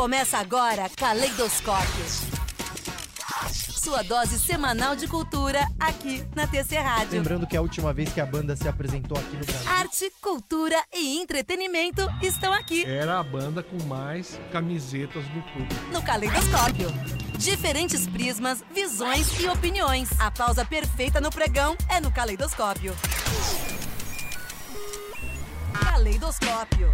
Começa agora Caleidoscópio. Sua dose semanal de cultura aqui na TC Rádio. Lembrando que a última vez que a banda se apresentou aqui no Brasil. Arte, cultura e entretenimento estão aqui Era a banda com mais camisetas do público. no Caleidoscópio. Diferentes prismas, visões e opiniões. A pausa perfeita no pregão é no. Caleidoscópio. Caleidoscópio.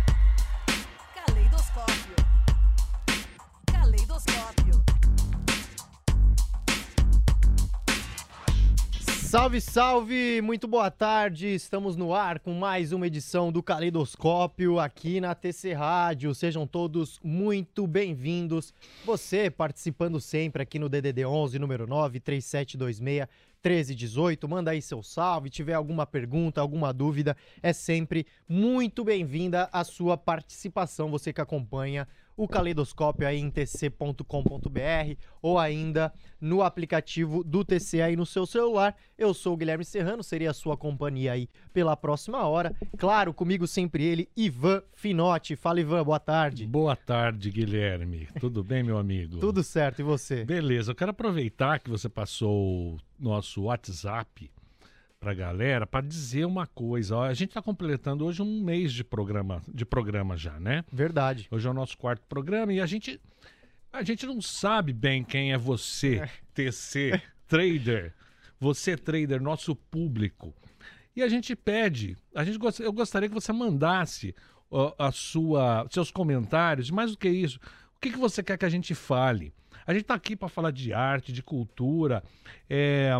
Salve, salve! Muito boa tarde. Estamos no ar com mais uma edição do Caleidoscópio aqui na TC Rádio. Sejam todos muito bem-vindos. Você participando sempre aqui no DDD 11 número 9 3726 1318. Manda aí seu salve. Tiver alguma pergunta, alguma dúvida, é sempre muito bem-vinda a sua participação. Você que acompanha o Caleidoscópio aí em tc.com.br ou ainda no aplicativo do TC aí no seu celular. Eu sou o Guilherme Serrano, seria a sua companhia aí pela próxima hora. Claro, comigo sempre ele, Ivan Finotti. Fala, Ivan, boa tarde. Boa tarde, Guilherme. Tudo bem, meu amigo? Tudo certo, e você? Beleza, eu quero aproveitar que você passou o nosso WhatsApp pra galera para dizer uma coisa. Ó, a gente tá completando hoje um mês de programa, de programa já, né? Verdade. Hoje é o nosso quarto programa e a gente a gente não sabe bem quem é você, TC Trader. Você trader, nosso público. E a gente pede, a gente eu gostaria que você mandasse ó, a sua seus comentários, mais do que isso, o que, que você quer que a gente fale? A gente está aqui para falar de arte, de cultura, é,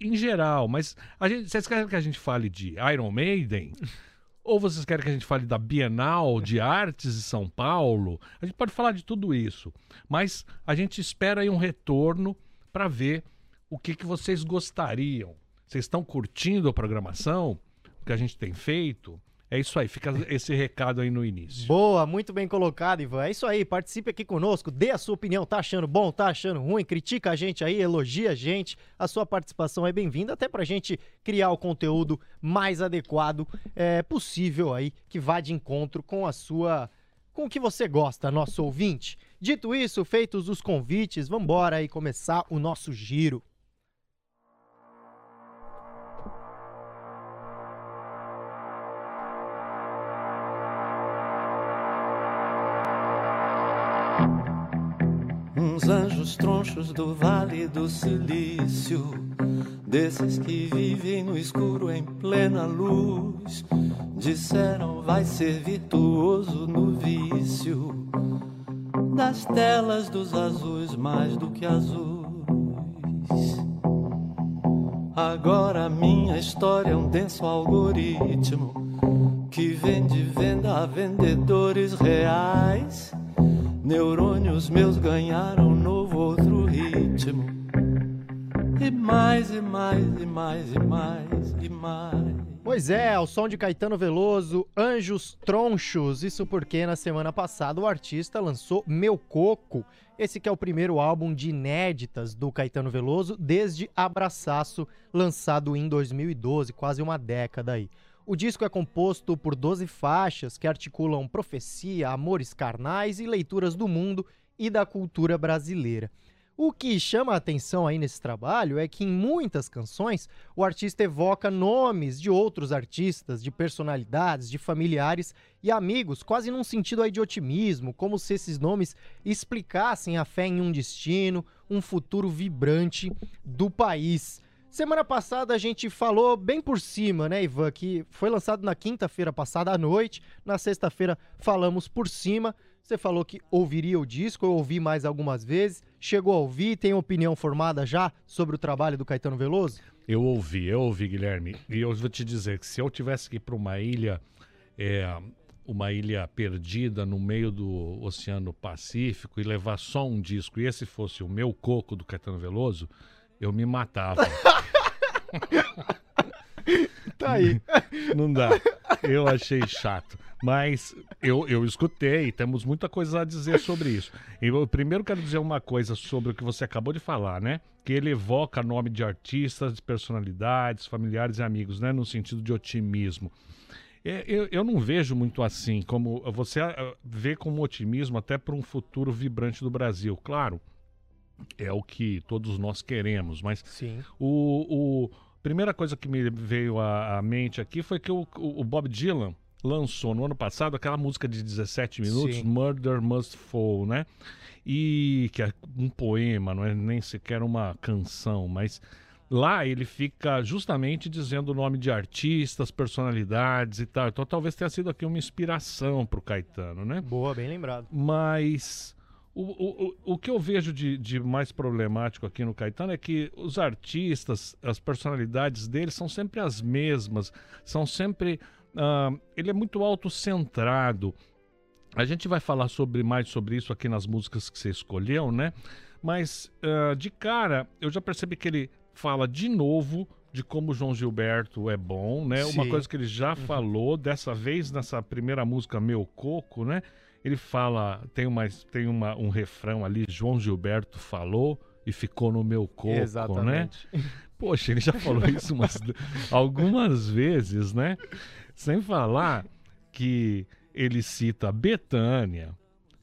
em geral, mas a gente, vocês querem que a gente fale de Iron Maiden? Ou vocês querem que a gente fale da Bienal de Artes de São Paulo? A gente pode falar de tudo isso, mas a gente espera aí um retorno para ver o que, que vocês gostariam. Vocês estão curtindo a programação? O que a gente tem feito? É isso aí, fica esse recado aí no início. Boa, muito bem colocado, Ivan. É isso aí, participe aqui conosco, dê a sua opinião. Tá achando bom, tá achando ruim? Critica a gente aí, elogia a gente. A sua participação é bem-vinda, até pra gente criar o conteúdo mais adequado é, possível aí, que vá de encontro com a sua. com o que você gosta, nosso ouvinte. Dito isso, feitos os convites, vambora aí começar o nosso giro. Anjos tronchos do Vale do Silício, desses que vivem no escuro em plena luz, disseram vai ser virtuoso no vício das telas dos azuis mais do que azuis. Agora minha história é um denso algoritmo que vende venda a vendedores reais. Neurônios meus ganharam novo outro ritmo. E mais, e mais, e mais, e mais, e mais. Pois é, ao som de Caetano Veloso, Anjos Tronchos. Isso porque na semana passada o artista lançou Meu Coco. Esse que é o primeiro álbum de inéditas do Caetano Veloso desde Abraçaço, lançado em 2012, quase uma década aí. O disco é composto por 12 faixas que articulam profecia, amores carnais e leituras do mundo e da cultura brasileira. O que chama a atenção aí nesse trabalho é que em muitas canções o artista evoca nomes de outros artistas, de personalidades, de familiares e amigos, quase num sentido aí de otimismo, como se esses nomes explicassem a fé em um destino, um futuro vibrante do país. Semana passada a gente falou bem por cima, né, Ivan, que foi lançado na quinta-feira passada à noite. Na sexta-feira falamos por cima. Você falou que ouviria o disco, eu ouvi mais algumas vezes. Chegou a ouvir, tem opinião formada já sobre o trabalho do Caetano Veloso? Eu ouvi, eu ouvi, Guilherme. E eu vou te dizer que se eu tivesse que ir para uma ilha, é, uma ilha perdida no meio do Oceano Pacífico e levar só um disco, e esse fosse o meu coco do Caetano Veloso, eu me matava. Tá aí. Não dá. Eu achei chato. Mas eu, eu escutei, temos muita coisa a dizer sobre isso. Eu primeiro quero dizer uma coisa sobre o que você acabou de falar, né? Que ele evoca nome de artistas, de personalidades, familiares e amigos, né? No sentido de otimismo. É, eu, eu não vejo muito assim, como você ah, vê como otimismo até para um futuro vibrante do Brasil. Claro, é o que todos nós queremos, mas Sim. o, o primeira coisa que me veio à, à mente aqui foi que o, o, o Bob Dylan lançou no ano passado aquela música de 17 minutos, Sim. Murder Must Fall, né? E que é um poema, não é nem sequer uma canção, mas lá ele fica justamente dizendo o nome de artistas, personalidades e tal. Então talvez tenha sido aqui uma inspiração para o Caetano, né? Boa, bem lembrado. Mas o, o, o, que eu vejo de, de mais problemático aqui no Caetano é que os artistas, as personalidades dele são sempre as mesmas, são sempre. ah, ele é muito autocentrado. A gente vai falar sobre mais sobre isso aqui nas músicas que você escolheu, né? Mas ah, de cara, eu já percebi que ele fala de novo de como o João Gilberto é bom, né? Uma Sim. coisa que ele já falou, dessa vez nessa primeira música Meu Coco, né? Ele fala, tem, uma, tem uma, um refrão ali, João Gilberto falou e ficou no meu coco, né? Exatamente. Poxa, ele já falou isso umas, algumas vezes, né? Sem falar que ele cita a Betânia,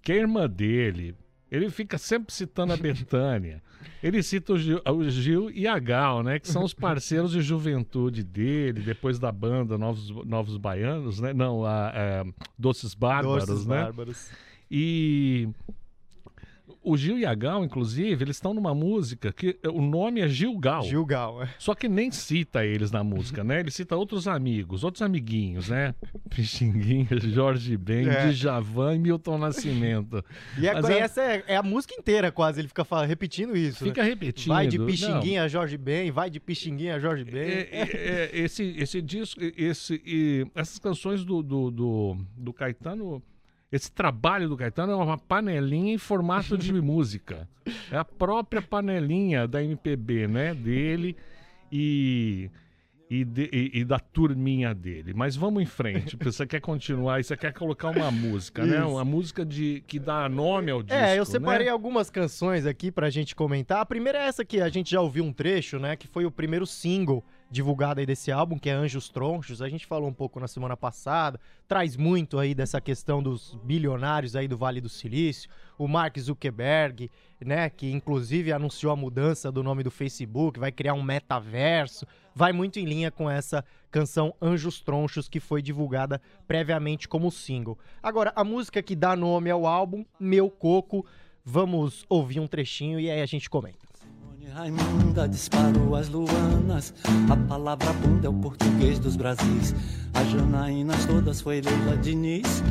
que é irmã dele. Ele fica sempre citando a Betânia. Ele cita o Gil, o Gil e a Gal, né? Que são os parceiros de juventude dele, depois da banda Novos, Novos Baianos, né? Não, a, é, Doces Bárbaros, Doces né? Bárbaros. E o Gil e a Gal, inclusive, eles estão numa música que o nome é Gil Gal. Gilgal. é. Só que nem cita eles na música, né? Ele cita outros amigos, outros amiguinhos, né? Pixinguinha, Jorge Ben, É. Djavan e Milton Nascimento. E, e é- essa é, é a música inteira quase, ele fica repetindo isso. Fica né? repetindo. Vai de Pixinguinha a Jorge Ben, vai de Pixinguinha a Jorge Ben. É, é, é, esse, esse disco, esse, e essas canções do, do, do, do Caetano, esse trabalho do Caetano é uma panelinha em formato de música. É a própria panelinha da MPB, né? Dele e, e, de- e- e da turminha dele. Mas vamos em frente, porque você quer continuar e você quer colocar uma música, né? Isso. Uma música de, que dá nome ao disco. É, eu separei né? algumas canções aqui pra gente comentar. A primeira é essa que a gente já ouviu um trecho, né? Que foi o primeiro single divulgado aí desse álbum, que é Anjos Tronchos. A gente falou um pouco na semana passada. Traz muito aí dessa questão dos bilionários aí do Vale do Silício. O Mark Zuckerberg, né? Que inclusive anunciou a mudança do nome do Facebook, vai criar um metaverso. Vai muito em linha com essa canção Anjos Tronchos, que foi divulgada previamente como single. Agora, a música que dá nome ao álbum, Meu Coco, vamos ouvir um trechinho e aí a gente comenta. Raimunda disparou as luanas. A palavra bunda é o português dos Brasis. As Janaínas todas foi Leila Diniz.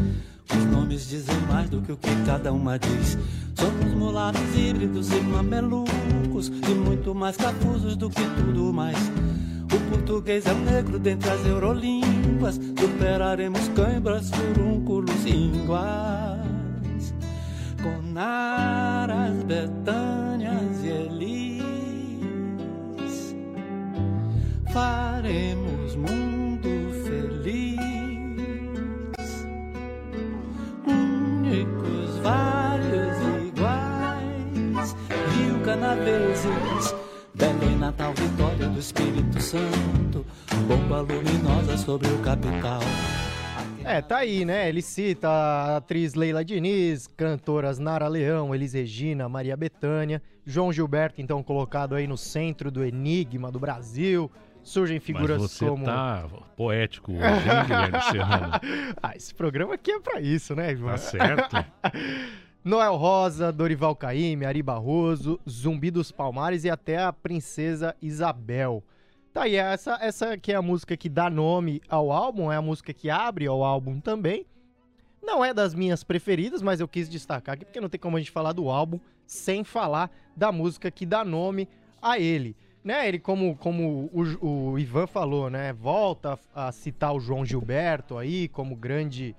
Os nomes dizem mais do que o que cada uma diz. Somos mulatos híbridos e mamelucos. E muito mais cafusos do que tudo mais. O português é negro dentre as eurolínguas. Superaremos cãibras, furúnculos ínguas. Conaras, Betânias Faremos mundo feliz. Únicos, vários iguais. Rio Canaveses. Belém, Natal, Vitória do Espírito Santo. Bomba luminosa sobre o capital. É, tá aí, né? Ele cita a atriz Leila Diniz, cantoras Nara Leão, Elis Regina, Maria Bethânia, João Gilberto, então colocado aí no centro do enigma do Brasil. Surgem figuras Mas você como. tá poético hoje, hein, Guilherme Serrano? Ah, esse programa aqui é pra isso, né, Ivan? Tá certo? Noel Rosa, Dorival Caymmi, Ari Barroso, Zumbi dos Palmares e até a Princesa Isabel. Tá aí, essa, essa que é a música que dá nome ao álbum, é a música que abre ao álbum também. Não é das minhas preferidas, mas eu quis destacar aqui, porque não tem como a gente falar do álbum sem falar da música que dá nome a ele. Né, ele, como, como o, o Ivan falou, né? Volta a, citar o João Gilberto aí como grande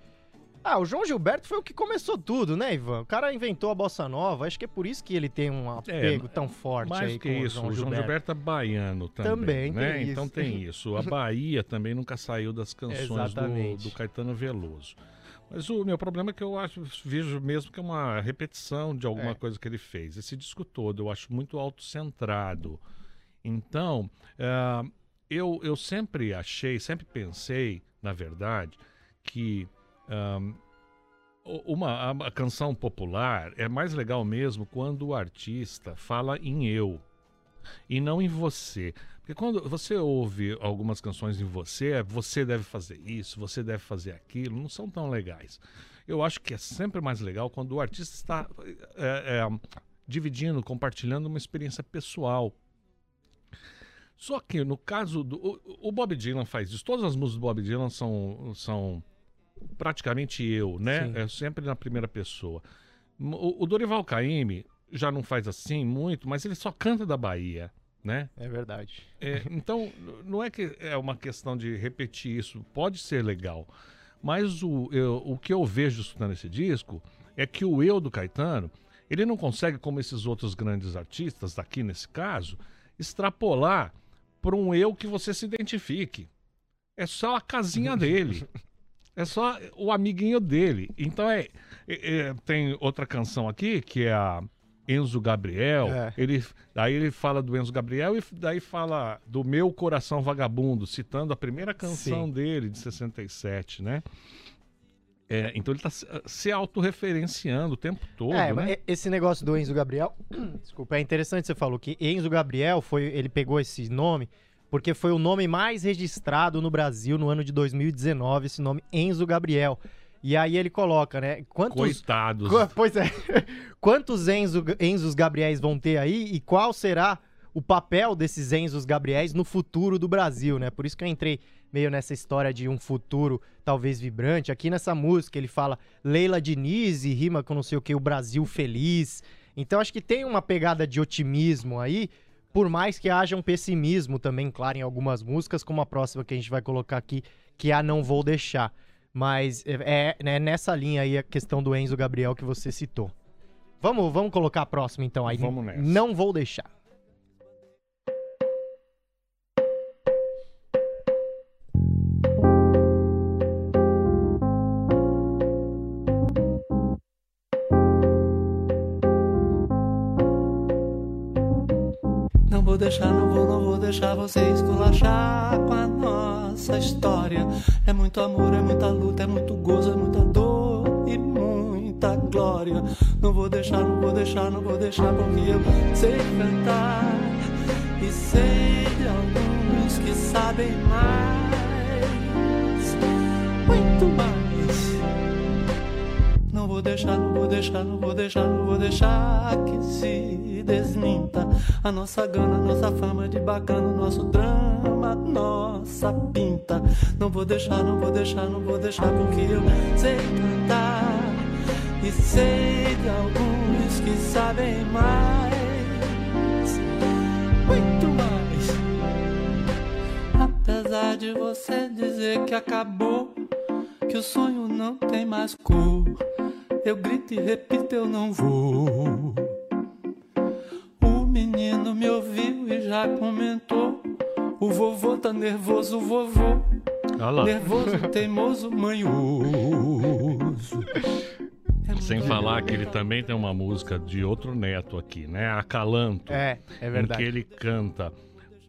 ah, o João Gilberto foi o que começou tudo, né, Ivan? O cara inventou a bossa nova, acho que é por isso que ele tem um apego tão forte Mais aí que isso, o João o João Gilberto. É baiano também. Também né? tem Então isso. tem isso. A Bahia também nunca saiu das canções do, do Caetano Veloso. Mas o meu problema é que eu acho, vejo mesmo que é uma repetição de alguma É. coisa que ele fez. Esse disco todo eu acho muito autocentrado. Então, eh, eu, eu sempre achei, sempre pensei, na verdade, que um, uma a canção popular é mais legal mesmo quando o artista fala em eu e não em você. Porque quando você ouve algumas canções em você, é você deve fazer isso, você deve fazer aquilo, não são tão legais. Eu acho que é sempre mais legal quando o artista está é, é, dividindo, compartilhando uma experiência pessoal. Só que no caso do. O, o, Bob Dylan faz isso. Todas as músicas do Bob Dylan são, são praticamente eu, né? Sim. É sempre na primeira pessoa. O, o Dorival Caymmi já não faz assim muito, mas ele só canta da Bahia né? É verdade. É, então, não é que é uma questão de repetir isso, pode ser legal, mas o, eu, o que eu vejo estudando esse disco é que o eu do Caetano, ele não consegue, como esses outros grandes artistas, aqui nesse caso, extrapolar para um eu que você se identifique. É só a casinha dele. É só o amiguinho dele. Então é, é, é, tem outra canção aqui que é a Enzo Gabriel. É. Ele, daí ele fala do Enzo Gabriel e daí fala do Meu Coração Vagabundo, citando a primeira canção Sim. dele, de 67, né? É, então ele está se autorreferenciando o tempo todo. É, né? esse negócio do Enzo Gabriel, desculpa, é interessante você falou que Enzo Gabriel foi, ele pegou esse nome porque foi o nome mais registrado no Brasil no ano de 2019, esse nome Enzo Gabriel. E aí ele coloca, né? Quantos, Coitados. Qu pois é. Quantos Enzo, Enzos Gabriéis vão ter aí e qual será o papel desses Enzos Gabriéis no futuro do Brasil, né? Por isso que eu entrei meio nessa história de um futuro talvez vibrante. Aqui nessa música ele fala Leila Diniz e rima com não sei o que, o Brasil feliz. Então acho que tem uma pegada de otimismo aí, por mais que haja um pessimismo também, claro, em algumas músicas, como a próxima que a gente vai colocar aqui, que é a Não Vou Deixar. Mas é, é, é nessa linha aí a questão do Enzo Gabriel que você citou. Vamos, vamos colocar a próxima então aí. Vamos nessa. Não vou deixar. Vou deixar, não vou, não vou deixar você esculachar com a nossa história. É muito amor, é muita luta, é muito gozo, é muita dor e muita glória. Não vou deixar, não vou deixar, não vou deixar, porque eu sei cantar e sei de alguns que sabem mais, vou deixar, não vou deixar, não vou deixar, não vou deixar que se desminta a nossa gana, nossa fama de bacana, nosso drama, nossa pinta. Não vou deixar, não vou deixar, não vou deixar, porque eu sei cantar e sei de alguns que sabem mais, muito mais. Apesar de você dizer que acabou, que o sonho não tem mais cor. Eu grito e repito, eu não vou. O menino me ouviu e já comentou. O vovô tá nervoso, o vovô. Olá. Nervoso, teimoso, manhoso. É Sem falar que ele também tem uma música de outro neto aqui, né? Acalanto. É, é verdade. Em que ele canta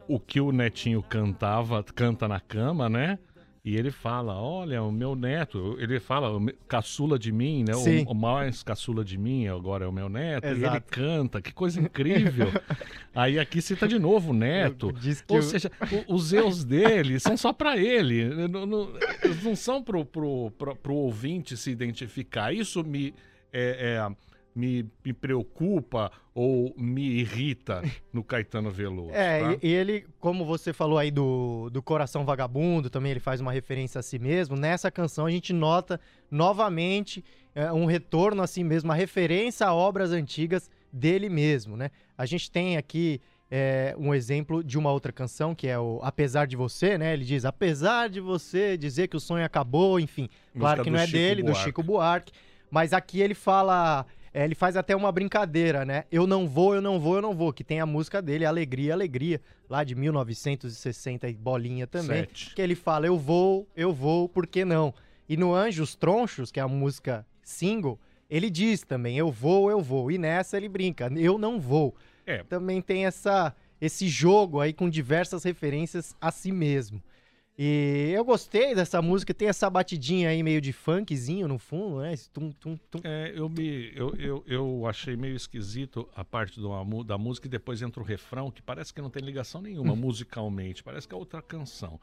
o que o netinho cantava, canta na cama, né? E ele fala: Olha, o meu neto, ele fala, caçula de mim, né? O, o, mais caçula de mim agora é o meu neto. Exato. E ele canta, que coisa incrível. Aí aqui cita de novo o neto. Ou eu... seja, o, os eus dele são só para ele. Não, não, não são pro, pro, pro, pro ouvinte se identificar. Isso me. É, é, me, me preocupa ou me irrita no Caetano Veloso. É, tá? e, ele, como você falou aí do, do Coração Vagabundo, também ele faz uma referência a si mesmo. Nessa canção a gente nota novamente é, um retorno a si mesmo, uma referência a obras antigas dele mesmo, né? A gente tem aqui é, um exemplo de uma outra canção, que é o Apesar de Você, né? Ele diz, apesar de você dizer que o sonho acabou, enfim. Música claro que não é Chico dele, Buarque. do Chico Buarque. Mas aqui ele fala é, ele faz até uma brincadeira, né? Eu não vou, eu não vou, eu não vou. Que tem a música dele, Alegria, Alegria, lá de 1960 e bolinha também. Sete. Que ele fala, eu vou, eu vou, por que não? E no Anjos Tronchos, que é a música single, ele diz também, eu vou, eu vou. E nessa ele brinca, eu não vou. É. Também tem essa, esse jogo aí com diversas referências a si mesmo. E eu gostei dessa música, tem essa batidinha aí meio de funkzinho no fundo, né? Esse tum, tum, tum. É, eu, me, eu, eu, eu achei meio esquisito a parte do, da música e depois entra o refrão, que parece que não tem ligação nenhuma musicalmente, parece que é outra canção.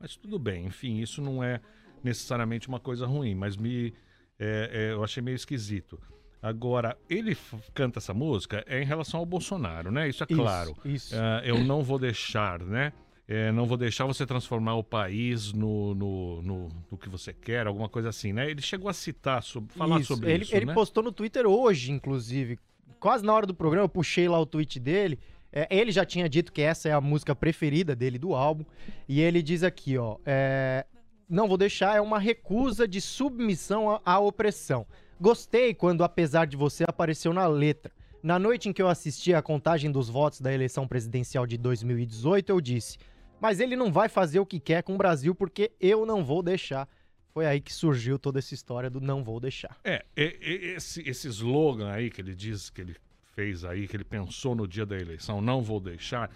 Mas tudo bem, enfim, isso não é necessariamente uma coisa ruim, mas me, é, é, eu achei meio esquisito. Agora, ele canta essa música é em relação ao Bolsonaro, né? Isso é claro. Isso. Uh, eu não vou deixar, né? É, não vou deixar você transformar o país no, no, no, no, que você quer, alguma coisa assim, né? Ele chegou a citar, sobre, falar isso. sobre ele, isso, Ele né? postou no Twitter hoje, inclusive. Quase na hora do programa, eu puxei lá o tweet dele. É, ele já tinha dito que essa é a música preferida dele do álbum. E ele diz aqui, ó. É, não vou deixar, é uma recusa de submissão à, à opressão. Gostei quando, apesar de você, apareceu na letra. Na noite em que eu assisti a contagem dos votos da eleição presidencial de 2018, eu disse: Mas ele não vai fazer o que quer com o Brasil porque eu não vou deixar. Foi aí que surgiu toda essa história do não vou deixar. É, esse, esse slogan aí que ele diz que ele fez aí, que ele pensou no dia da eleição, não vou deixar,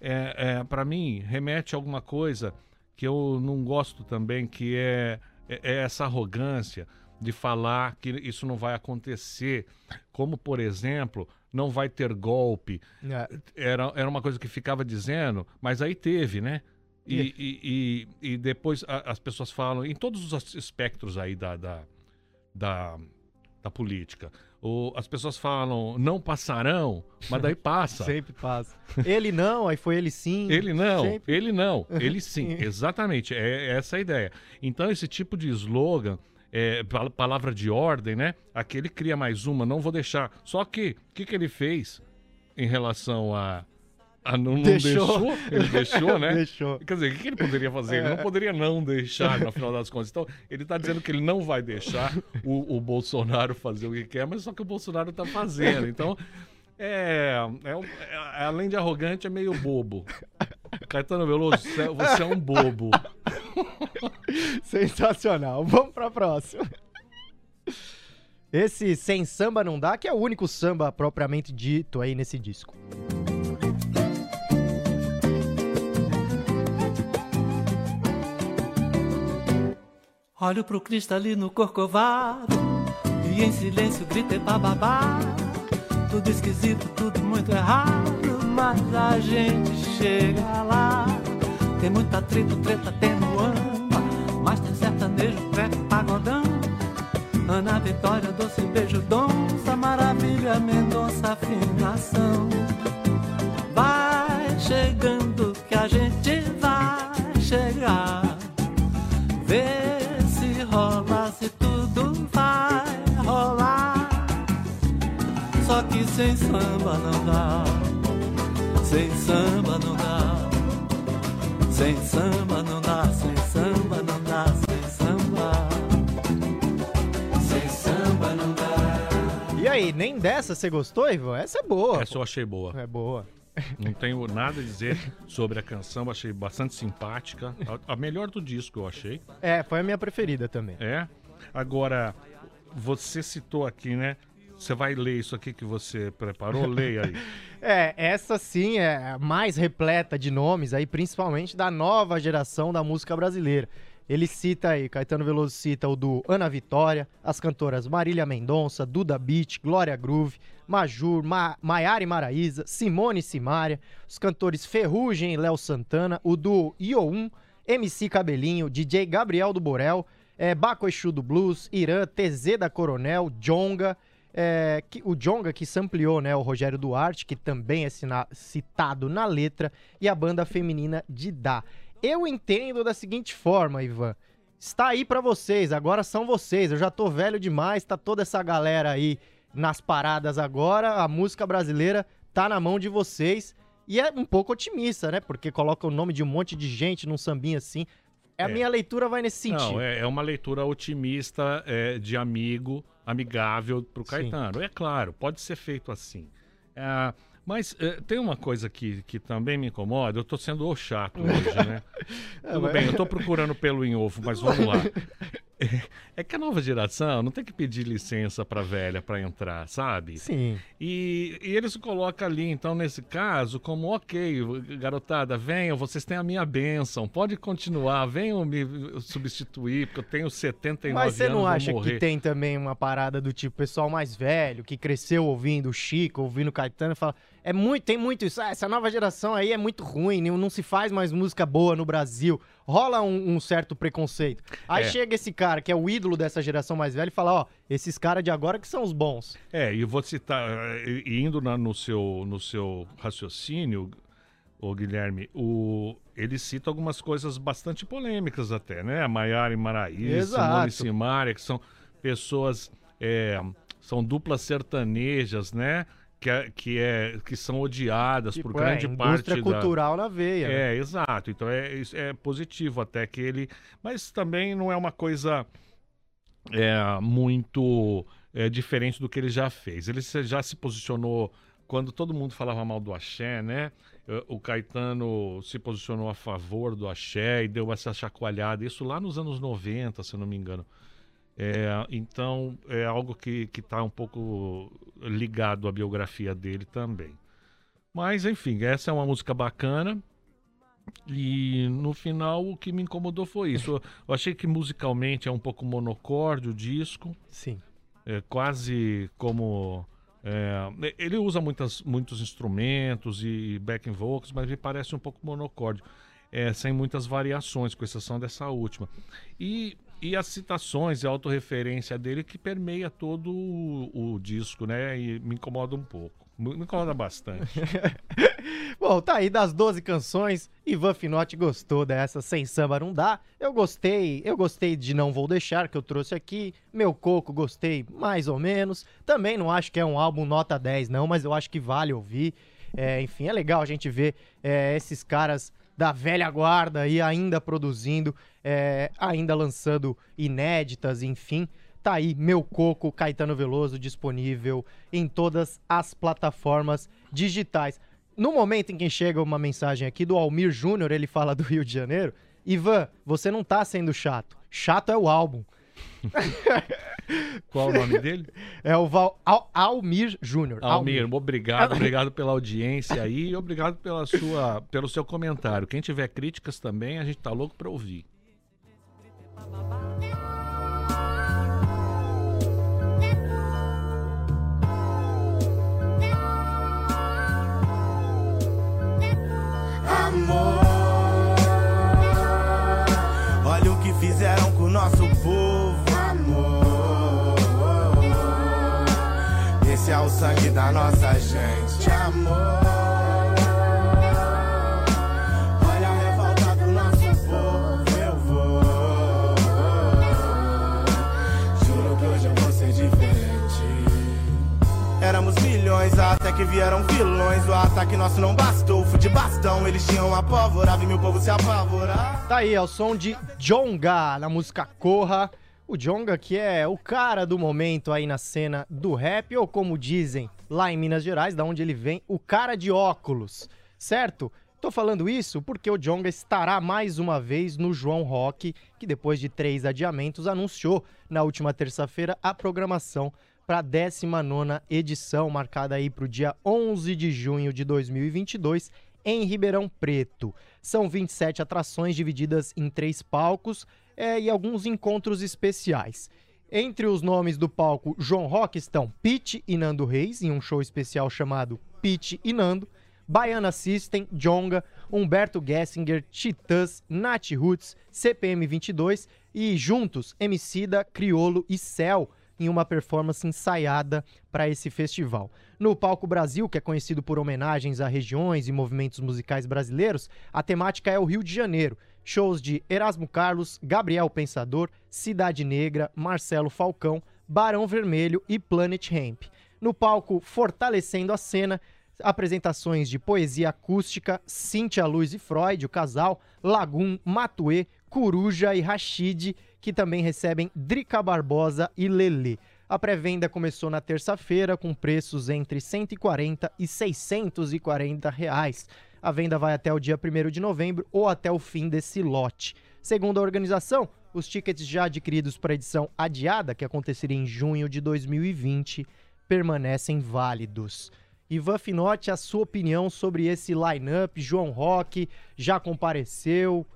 é, é para mim remete a alguma coisa que eu não gosto também, que é, é, é essa arrogância de falar que isso não vai acontecer. Como, por exemplo, não vai ter golpe. É. Era, era uma coisa que ficava dizendo, mas aí teve, né? E, e, e, e depois a, as pessoas falam, em todos os espectros aí da, da, da, da política, o, as pessoas falam, não passarão, mas daí passa. Sempre passa. Ele não, aí foi ele sim. Ele não, Sempre. ele não, ele sim. Exatamente, é, é essa a ideia. Então, esse tipo de slogan é, palavra de ordem, né? Aquele cria mais uma, não vou deixar. Só que, o que, que ele fez em relação a. a não, não deixou. deixou. Ele deixou, né? deixou. Quer dizer, o que, ele poderia fazer? É. Ele não poderia não deixar, no final das contas. Então, ele está dizendo que ele não vai deixar o, o Bolsonaro fazer o que quer, mas só que o Bolsonaro está fazendo. Então, é, é, é, além de arrogante, é meio bobo. Caetano Veloso, você é um bobo. Sensacional. Vamos pra próxima. Esse Sem Samba Não Dá, que é o único samba propriamente dito aí nesse disco. Olho pro cristalino corcovado e em silêncio gritei bababá. Tudo esquisito, tudo muito errado, mas a gente chega lá. Tem muito atrito, treta, tem no amba, mas tem sertanejo, crepe, pagodão. Ana Vitória, doce beijo, donça, maravilha, Mendonça, afinação. Samba não dá, sem samba não dá. Sem samba não dá, sem samba não dá, sem samba. Sem samba não dá. E aí, nem dessa você gostou, Ivan? Essa é boa. Essa eu achei boa. É boa. Não tenho nada a dizer sobre a canção, achei bastante simpática. A, a melhor do disco, eu achei. É, foi a minha preferida também. É. Agora, você citou aqui, né? Você vai ler isso aqui que você preparou? Leia aí. é, essa sim é mais repleta de nomes aí, principalmente da nova geração da música brasileira. Ele cita aí, Caetano Veloso cita o do Ana Vitória, as cantoras Marília Mendonça, Duda Beat, Glória Groove, Majur, Ma Maiara e Maraíza, Simone e Simária, os cantores Ferrugem e Léo Santana, o do Ioum, MC Cabelinho, DJ Gabriel do Borel, é, Baco Exu do Blues, Irã, TZ da Coronel, Jonga, é, que, o Jonga que sampleou né, o Rogério Duarte, que também é citado na letra, e a banda feminina Didá. Eu entendo da seguinte forma, Ivan. Está aí para vocês, agora são vocês. Eu já tô velho demais, tá toda essa galera aí nas paradas agora. A música brasileira tá na mão de vocês. E é um pouco otimista, né? Porque coloca o nome de um monte de gente num sambinho assim. É, a minha leitura vai nesse sentido. Não, é, é uma leitura otimista é, de amigo amigável para o Caetano. Sim. É claro, pode ser feito assim. É, mas é, tem uma coisa que, que também me incomoda, eu estou sendo o chato hoje, né? Tudo bem, eu estou procurando pelo em ovo, mas vamos lá. É que a nova geração não tem que pedir licença pra velha pra entrar, sabe? Sim. E, e eles colocam ali, então, nesse caso, como ok, garotada, venham, vocês têm a minha bênção, pode continuar, venham me substituir, porque eu tenho 79 Mas você anos, não acha que tem também uma parada do tipo pessoal mais velho, que cresceu ouvindo o Chico, ouvindo o Caetano, fala, é muito, tem muito isso, ah, essa nova geração aí é muito ruim, não, não se faz mais música boa no Brasil. Rola um, um certo preconceito. Aí É. chega esse cara, que é o ídolo dessa geração mais velha, e fala, ó, esses caras de agora que são os bons. É, e vou citar, eh, indo na- no, seu, no seu raciocínio, o Guilherme, o, ele cita algumas coisas bastante polêmicas até, né? A Maiara e Maraíza, Exato. Simone Simaria, que são pessoas, é, são duplas sertanejas, né? Que, é, que, é, que são odiadas por Tipo, grande é, parte da... cultural na veia. né? É, exato. Então é, é positivo até que ele. Mas também não é uma coisa é, muito é, diferente do que ele já fez. Ele já se posicionou quando todo mundo falava mal do axé, né? Eh, O Caetano se posicionou a favor do axé e deu essa chacoalhada. Isso lá nos anos 90, se não me engano. É, então é algo que está um pouco ligado à biografia dele também. Mas enfim, essa é uma música bacana. E no final o que me incomodou foi isso. Eu, achei que musicalmente é um pouco monocorde o disco, Sim. é quase como. é, ele usa muitas, muitos instrumentos e backing vocals, mas me parece um pouco monocorde, é, sem muitas variações, com exceção dessa última. E, e as citações e a autorreferência dele que permeia todo o, o disco, né? E me incomoda um pouco. Me incomoda bastante. Bom, tá aí das 12 canções. Ivan Finotti gostou dessa Sem Samba Não Dá. Eu gostei, eu gostei de Não Vou Deixar, que eu trouxe aqui. Meu Coco, gostei mais ou menos. Também não acho que é um álbum nota 10, não, mas eu acho que vale ouvir. É, enfim, é legal a gente ver é, esses caras da velha guarda aí ainda produzindo, é, ainda lançando inéditas, enfim. Tá aí, Meu Coco, Caetano Veloso, disponível em todas as plataformas digitais. No momento em que chega uma mensagem aqui do Almir Júnior, ele fala do Rio de Janeiro. Ivan, você não tá sendo chato. Chato é o álbum. Qual o nome dele? É o Val, Al- Almir Júnior. Almir, obrigado, obrigado pela audiência aí e obrigado pela sua, pelo seu comentário. Quem tiver críticas também, a gente tá louco pra ouvir. Olha o que fizeram com o nosso povo, amor. Esse é o sangue da nossa gente, que vieram vilões. O ataque nosso não bastou, fui de bastão. Eles tinham a pólvora, vi meu povo se. Tá aí, é o som de Jonga na música Corra. O Jonga que é o cara do momento aí na cena do rap, ou como dizem lá em Minas Gerais, da onde ele vem, o cara de óculos, certo? Tô falando isso porque o Jonga estará mais uma vez no João Rock, que depois de três adiamentos anunciou na última terça-feira a programação para a 19ª edição, marcada aí para o dia 11 de junho de 2022, em Ribeirão Preto. São 27 atrações divididas em três palcos é, e alguns encontros especiais. Entre os nomes do palco João Rock estão Pete e Nando Reis, em um show especial chamado Pete e Nando, Baiana System, Jonga, Humberto Gessinger, Titãs, Nat Roots, CPM 22 e juntos Emicida, Criolo e Cell em uma performance ensaiada para esse festival. No Palco Brasil, que é conhecido por homenagens a regiões e movimentos musicais brasileiros, a temática é o Rio de Janeiro. Shows de Erasmo Carlos, Gabriel Pensador, Cidade Negra, Marcelo Falcão, Barão Vermelho e Planet Hemp. No palco Fortalecendo a Cena, apresentações de poesia acústica, Cíntia Luz e Freud, o casal, Lagum, Matuê, Coruja e Rashid, que também recebem Drica Barbosa e Lelê. A pré-venda começou na terça-feira com preços entre 140 e 640 reais. A venda vai até o dia 1 de novembro ou até o fim desse lote. Segundo a organização, Os tickets já adquiridos para a edição adiada, que aconteceria em junho de 2020, permanecem válidos. Ivan Finotti, a sua opinião sobre esse line-up? João Rock já compareceu?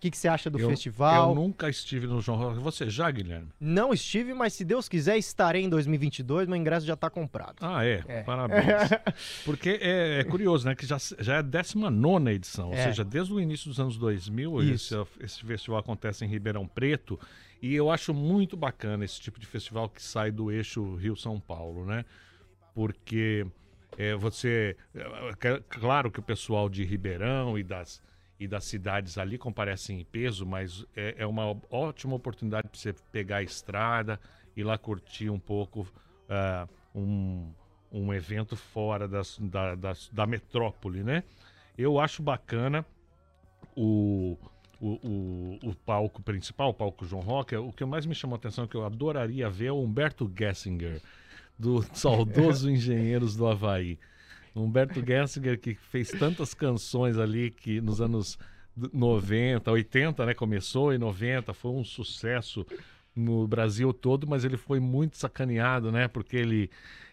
O que, que você acha do eu, festival? Eu nunca estive no João Rock. Você já, Guilherme? Não estive, mas se Deus quiser, estarei em 2022. Meu ingresso já está comprado. Ah, é? É. Parabéns. Porque é, é curioso, né? Que já, já é a 19 edição. Ou É. seja, desde o início dos anos 2000, Isso. esse, esse festival acontece em Ribeirão Preto. E eu acho muito bacana esse tipo de festival que sai do eixo Rio-São Paulo, né? Porque é, você. é, é, Claro que o pessoal de Ribeirão e das, e das cidades ali comparecem em peso, mas é, é uma ótima oportunidade para você pegar a estrada e lá curtir um pouco ah, um, um evento fora das, da, das- da metrópole, né? Eu acho bacana o, o, o, o palco principal, o palco João Rock. O que mais me chamou a atenção, que eu adoraria ver, é o Humberto Gessinger, do saudoso Engenheiros do Havaí. Humberto Gessinger, que fez tantas canções ali que nos anos d- 90, 80, né? Começou em 90, foi um sucesso no Brasil todo, mas ele foi muito sacaneado, né? Porque ele,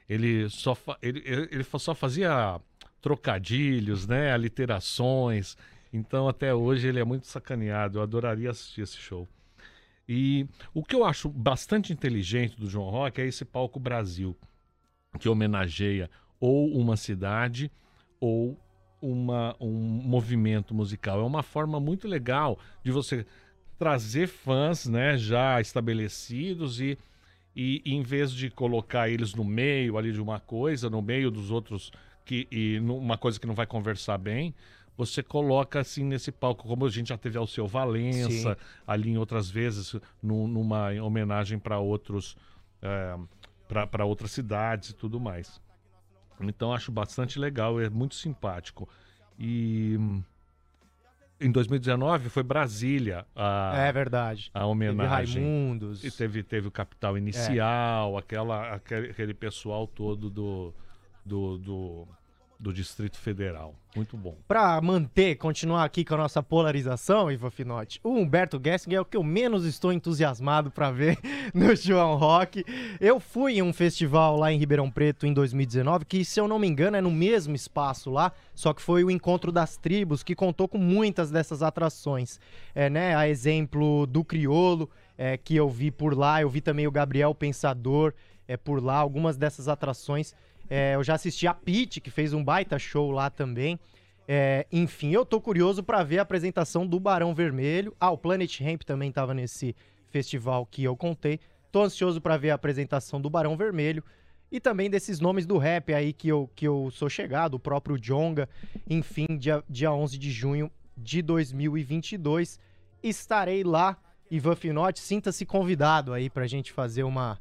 ele, só, fa- ele ele só fazia trocadilhos, né? Aliterações. Então, até hoje, ele é muito sacaneado. Eu adoraria assistir esse show. E o que eu acho bastante inteligente do João Rock é esse palco Brasil, que homenageia ou uma cidade ou uma, um movimento musical. É uma forma muito legal de você trazer fãs né, já estabelecidos e, e em vez de colocar eles no meio ali de uma coisa, no meio dos outros, que, e numa coisa que não vai conversar bem, você coloca assim nesse palco, como a gente já teve ao seu Valença, Sim. ali em outras vezes, nu- numa homenagem para outros. para outras cidades e tudo mais. Então acho bastante legal, é muito simpático. E em 2019 foi Brasília a, É verdade. a Teve homenagem. Raimundos. E teve, teve o Capital Inicial, aquela, aquele, aquele pessoal todo do, do, do, do Distrito Federal. Muito bom. Pra manter, continuar aqui com a nossa polarização, Ivan Finotti, o Humberto Gessinger é o que eu menos estou entusiasmado pra ver no João Rock. Eu fui em um festival lá em Ribeirão Preto em 2019, que se eu não me engano é no mesmo espaço lá, só que foi o Encontro das Tribos, que contou com muitas dessas atrações. É, né, a exemplo do Criolo, é, que eu vi por lá, eu vi também o Gabriel Pensador é, por lá, algumas dessas atrações. É, eu já assisti a Pete, que fez um baita show lá também. É, enfim, eu tô curioso pra ver a apresentação do Barão Vermelho. Ah, o Planet Ramp também tava nesse festival que eu contei. Tô ansioso pra ver a apresentação do Barão Vermelho e também desses nomes do rap aí que eu, que eu sou chegado, o próprio Jonga. Enfim, dia, dia 11 de junho de 2022. Estarei lá. Ivan Finotti, sinta-se convidado aí pra gente fazer uma,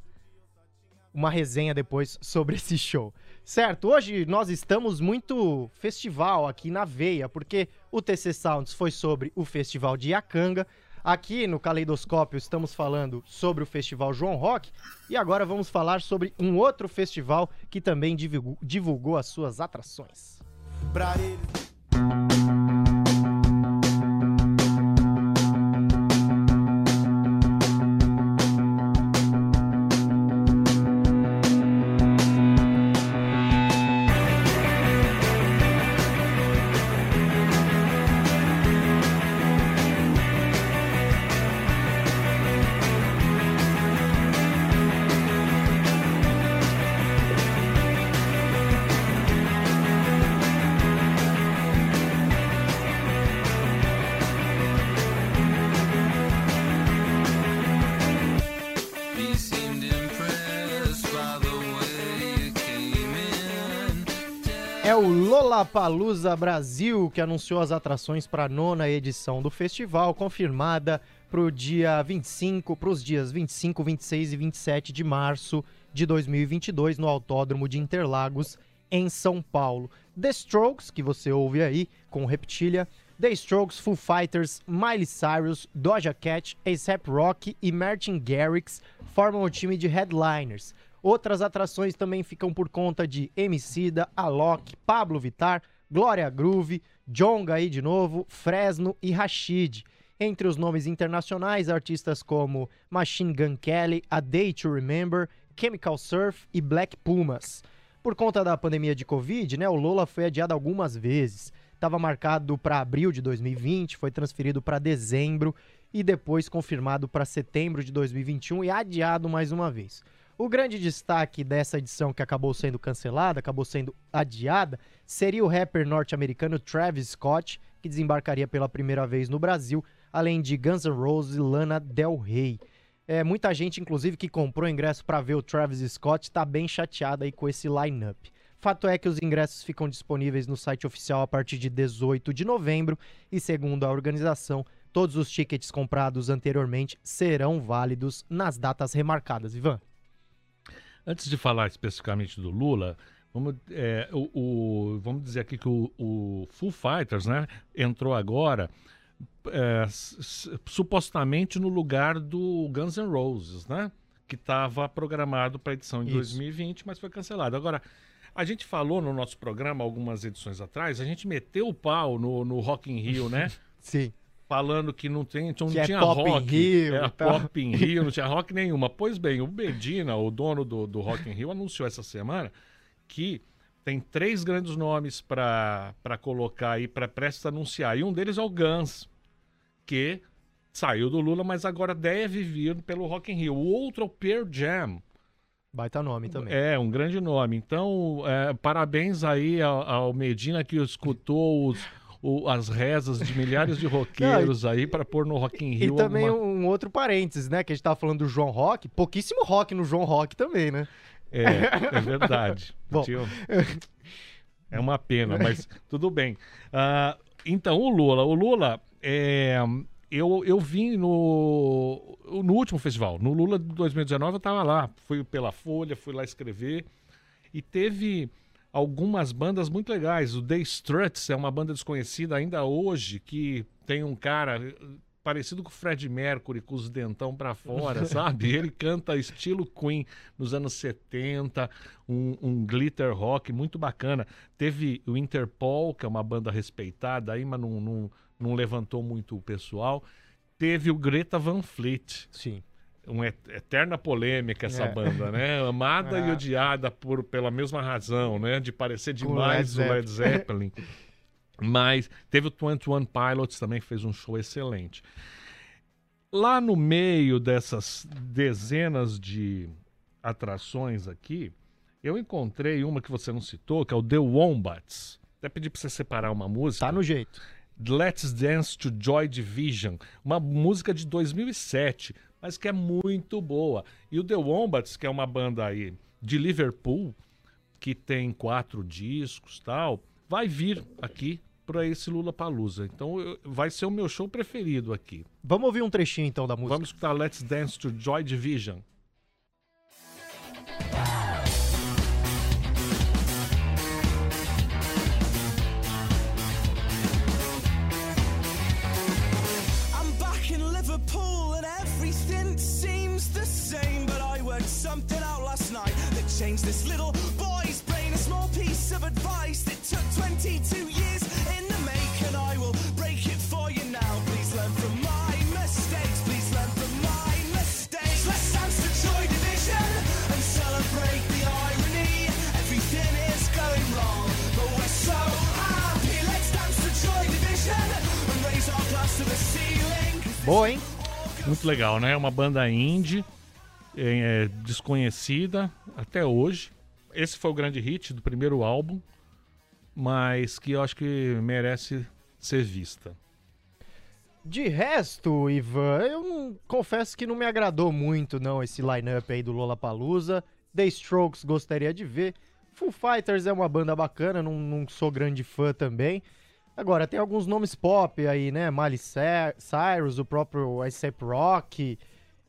uma resenha depois sobre esse show. Certo, hoje nós estamos muito festival aqui na veia, porque o TC Sounds foi sobre o festival de Iacanga. Aqui no Caleidoscópio estamos falando sobre o festival João Rock e agora vamos falar sobre um outro festival que também divulgou, divulgou as suas atrações. Pra ele. Lollapalooza Brasil que anunciou as atrações para a nona edição do festival, confirmada para o dia 25, para os dias 25, 26 e 27 de março de 2022 no Autódromo de Interlagos, em São Paulo. The Strokes, que você ouve aí com Reptilia, The Strokes, Foo Fighters, Miley Cyrus, Doja Cat, A$AP Rocky e Martin Garrix formam o time de headliners. Outras atrações também ficam por conta de Emicida, Alok, Pablo Vittar, Glória Groove, Jonga aí de novo, Fresno e Rashid. Entre os nomes internacionais, artistas como Machine Gun Kelly, A Day to Remember, Chemical Surf e Black Pumas. Por conta da pandemia de Covid, né, o Lola foi adiado algumas vezes. Estava marcado para abril de 2020, foi transferido para dezembro e depois confirmado para setembro de 2021 e adiado mais uma vez. O grande destaque dessa edição que acabou sendo cancelada, acabou sendo adiada, seria o rapper norte-americano Travis Scott, que desembarcaria pela primeira vez no Brasil, além de Guns N' Roses e Lana Del Rey. É, muita gente, inclusive, que comprou ingresso para ver o Travis Scott, está bem chateada aí com esse line-up. Fato é que os ingressos ficam disponíveis no site oficial a partir de 18 de novembro e, segundo a organização, todos os tickets comprados anteriormente serão válidos nas datas remarcadas. Ivan. Antes de falar especificamente do Lula, vamos, é, o, o- vamos dizer aqui que o, o Full Fighters né, entrou agora é, supostamente no lugar do Guns N' Roses, né? Que estava programado para a edição de Isso. 2020, mas foi cancelado. Agora, a gente falou no nosso programa algumas edições atrás, a gente meteu o pau no, no Rock in Rio, né? Sim. Falando que não, tem, não Que é tinha pop in rock. Rio é, e tal. pop in Rio, não tinha rock nenhuma. Pois bem, o Bedina, o dono do, do Rock in Rio, anunciou essa semana que tem três grandes nomes para colocar aí, para prestes anunciar. E um deles é o Guns, que saiu do Lula, mas agora deve vir pelo Rock in Rio. O outro é o Pearl Jam. Baita nome também. É, um grande nome. Então, é, parabéns aí ao, ao Medina que escutou os, o- as rezas de milhares de roqueiros aí para pôr no Rock in E Rio também alguma- um outro parênteses, né? Que a gente tava falando do João Rock. Pouquíssimo rock no João Rock também, né? É, é verdade. Bom. Tio, É uma pena, mas tudo bem. Ah, então, o Lula. O Lula, é, eu, eu vim no, no último festival. No Lula de 2019 eu estava lá. Fui pela Folha, fui lá escrever. E teve algumas bandas muito legais. O The Struts é uma banda desconhecida ainda hoje, que tem um cara eh, parecido com o Fred Mercury, com os dentão pra fora, sabe? Ele canta estilo Queen nos anos 70, um, um glitter rock muito bacana. Teve o Interpol, que é uma banda respeitada aí, mas não, não, não levantou muito o pessoal. Teve o Greta Van Fleet, Sim. Uma et- eterna polêmica essa É. banda, né? Amada e É. odiada por, pela mesma razão, né? De parecer demais Led o Led Zeppelin. Mas teve o 21 Pilots também que fez um show excelente. Lá no meio dessas dezenas de atrações aqui, eu encontrei uma que você não citou, que é o The Wombats. Até pedi pra você separar uma música. Tá no jeito. Let's Dance to Joy Division, uma música de 2007, mas que é muito boa. E o The Wombats, que é uma banda aí de Liverpool, que tem quatro discos tal, vai vir aqui para esse Lula Palusa. Então eu- vai ser o meu show preferido aqui. Vamos ouvir um trechinho então da música. Vamos escutar Let's Dance to Joy Division. I'm night that changed this little boy's brain. A small piece of advice that took 22 years in the make, and I will break it for you now. Please learn from my mistakes. Please learn from my mistakes. Let's dance to Joy Division and celebrate the irony. Everything is going wrong, but we're so happy. Let's dance to Joy Division and raise our glass to the ceiling. Boa, hein? Muito legal, né? É uma banda indie, é, desconhecida até hoje. Esse foi o grande hit do primeiro álbum, mas que eu acho que merece ser vista. De resto, Ivan, eu não, confesso que não me agradou muito não esse lineup aí do Lollapalooza. The Strokes gostaria de ver. Foo Fighters é uma banda bacana, não, não sou grande fã também. Agora, tem alguns nomes pop aí, né? Miley Cy- Cyrus, o próprio A$AP Rock,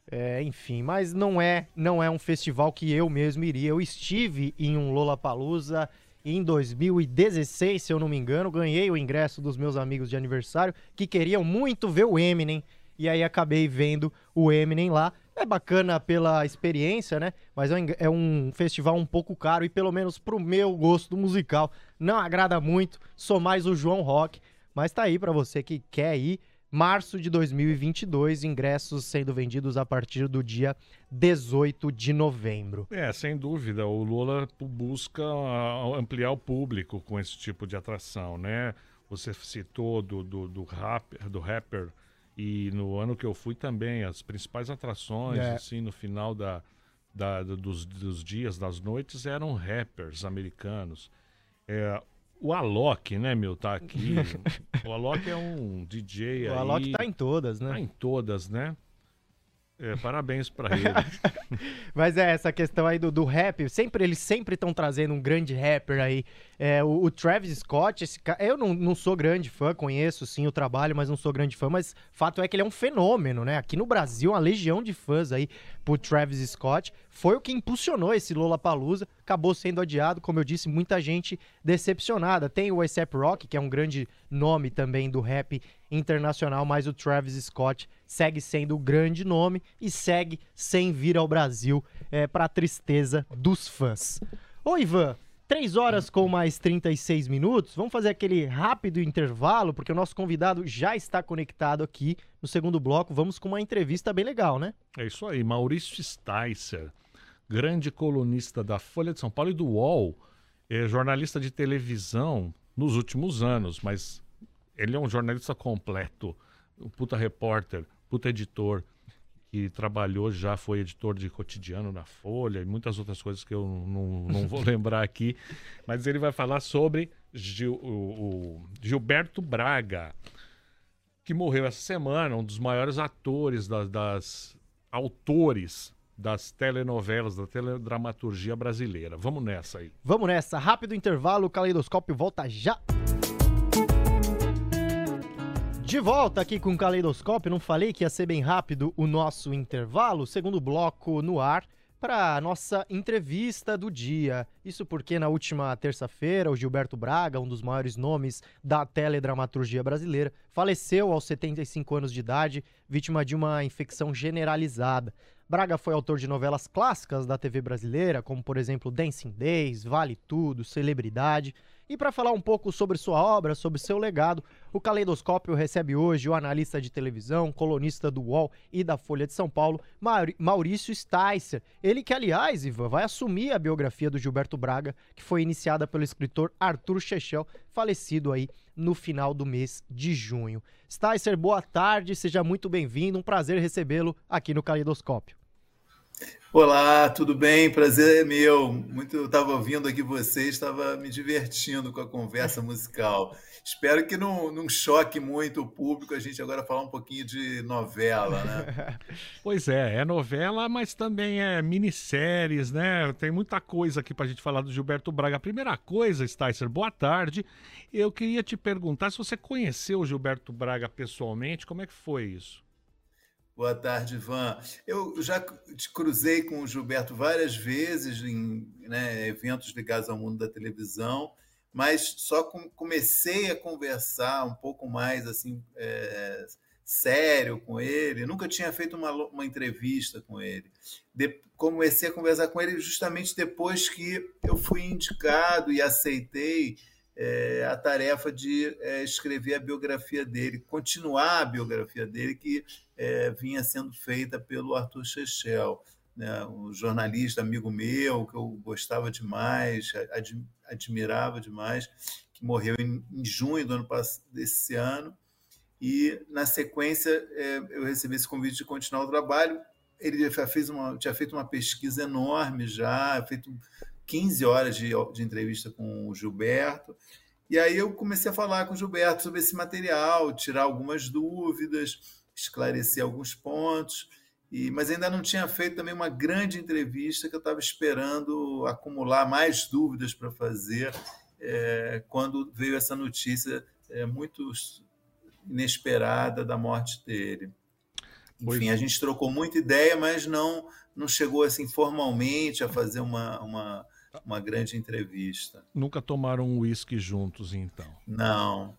é, enfim. Mas não é, não é um festival que eu mesmo iria. Eu estive em um Lollapalooza em 2016, se eu não me engano. Ganhei o ingresso dos meus amigos de aniversário que queriam muito ver o Eminem. E aí acabei vendo o Eminem lá. É bacana pela experiência, né? Mas é um é festival um pouco caro e pelo menos pro meu gosto musical não agrada muito. Sou mais o João Rock, mas tá aí pra você que quer ir. Março de 2022, ingressos sendo vendidos a partir do dia 18 de novembro. É, sem dúvida, o Lula busca ah, ampliar o público com esse tipo de atração, né? Você citou do, do, do, rapper, do rapper e no ano que eu fui também, as principais atrações, É. assim, no final da, da- do- dos, dos dias, das noites, eram rappers americanos. É, o Alok, né, meu, tá aqui. o Alok é um DJ O aí. Alok tá em todas, né? Tá em todas, né? É, parabéns pra ele. Mas é essa questão aí do, do rap, sempre eles sempre estão trazendo um grande rapper aí. É, o, o Travis Scott, esse ca- eu não, não sou grande fã, conheço sim o trabalho, mas não sou grande fã, mas fato é que ele é um fenômeno, né? Aqui no Brasil, uma legião de fãs aí por Travis Scott. Foi o que impulsionou esse Lollapalooza, acabou sendo adiado, como eu disse, muita gente decepcionada. Tem o A$AP Rock, que é um grande nome também do rap internacional, mas o Travis Scott segue sendo o grande nome e segue sem vir ao Brasil, é, para tristeza dos fãs. Ô Ivan, 3 horas com mais 36 minutos, vamos fazer aquele rápido intervalo, porque o nosso convidado já está conectado aqui no segundo bloco. Vamos com uma entrevista bem legal, né? É isso aí, Maurício Sticer, grande colunista da Folha de São Paulo e do UOL, é jornalista de televisão nos últimos anos, mas ele é um jornalista completo, um puta repórter, puta editor, que trabalhou já, foi editor de cotidiano na Folha e muitas outras coisas que eu não, não vou lembrar aqui, mas ele vai falar sobre Gil- o- o Gilberto Braga, que morreu essa semana, um dos maiores atores das, das autores das telenovelas, da teledramaturgia brasileira. Vamos nessa aí. Vamos nessa, rápido intervalo, o Caleidoscópio volta já. De volta aqui com o Caleidoscópio, não falei que ia ser bem rápido o nosso intervalo, segundo bloco no ar, para nossa entrevista do dia. Isso porque na última terça-feira, o Gilberto Braga, um dos maiores nomes da teledramaturgia brasileira, faleceu aos 75 anos de idade, vítima de uma infecção generalizada. Braga foi autor de novelas clássicas da TV brasileira, como por exemplo Dancing Days, Vale Tudo, Celebridade. E para falar um pouco sobre sua obra, sobre seu legado, o Caleidoscópio recebe hoje o analista de televisão, colunista do UOL e da Folha de São Paulo, Maurício Sticer. Ele que, aliás, Ivan, vai assumir a biografia do Gilberto Braga, que foi iniciada pelo escritor Arthur Chechel, falecido aí no final do mês de junho. Sticer, boa tarde, seja muito bem-vindo, um prazer recebê-lo aqui no Caleidoscópio. Olá, tudo bem? Prazer é meu. Muito estava ouvindo aqui vocês, estava me divertindo com a conversa musical. Espero que não, não choque muito o público a gente agora falar um pouquinho de novela, né? Pois é, é novela, mas também é minisséries, né? Tem muita coisa aqui pra gente falar do Gilberto Braga. A primeira coisa, Sticer, boa tarde. Eu queria te perguntar se você conheceu o Gilberto Braga pessoalmente, como é que foi isso? Boa tarde, Ivan. Eu já te cruzei com o Gilberto várias vezes em né, eventos ligados ao mundo da televisão, mas só com- comecei a conversar um pouco mais assim é, sério com ele. Nunca tinha feito uma, uma entrevista com ele. De- comecei a conversar com ele justamente depois que eu fui indicado e aceitei é, a tarefa de é, escrever a biografia dele, continuar a biografia dele, que é, vinha sendo feita pelo Arthur Chechel, né, um jornalista amigo meu, que eu gostava demais, ad- admirava demais, que morreu em, em junho do ano desse ano. E, na sequência, é, eu recebi esse convite de continuar o trabalho. Ele já fez uma, tinha feito uma pesquisa enorme já, feito 15 horas de, de entrevista com o Gilberto. E aí eu comecei a falar com o Gilberto sobre esse material, tirar algumas dúvidas, esclarecer alguns pontos. E, mas ainda não tinha feito também uma grande entrevista que eu estava esperando acumular mais dúvidas para fazer é, quando veio essa notícia é, muito inesperada da morte dele. Pois Enfim, a gente trocou muita ideia, mas não não chegou assim formalmente a fazer uma, uma, uma grande entrevista. Nunca tomaram um uísque juntos, então? Não.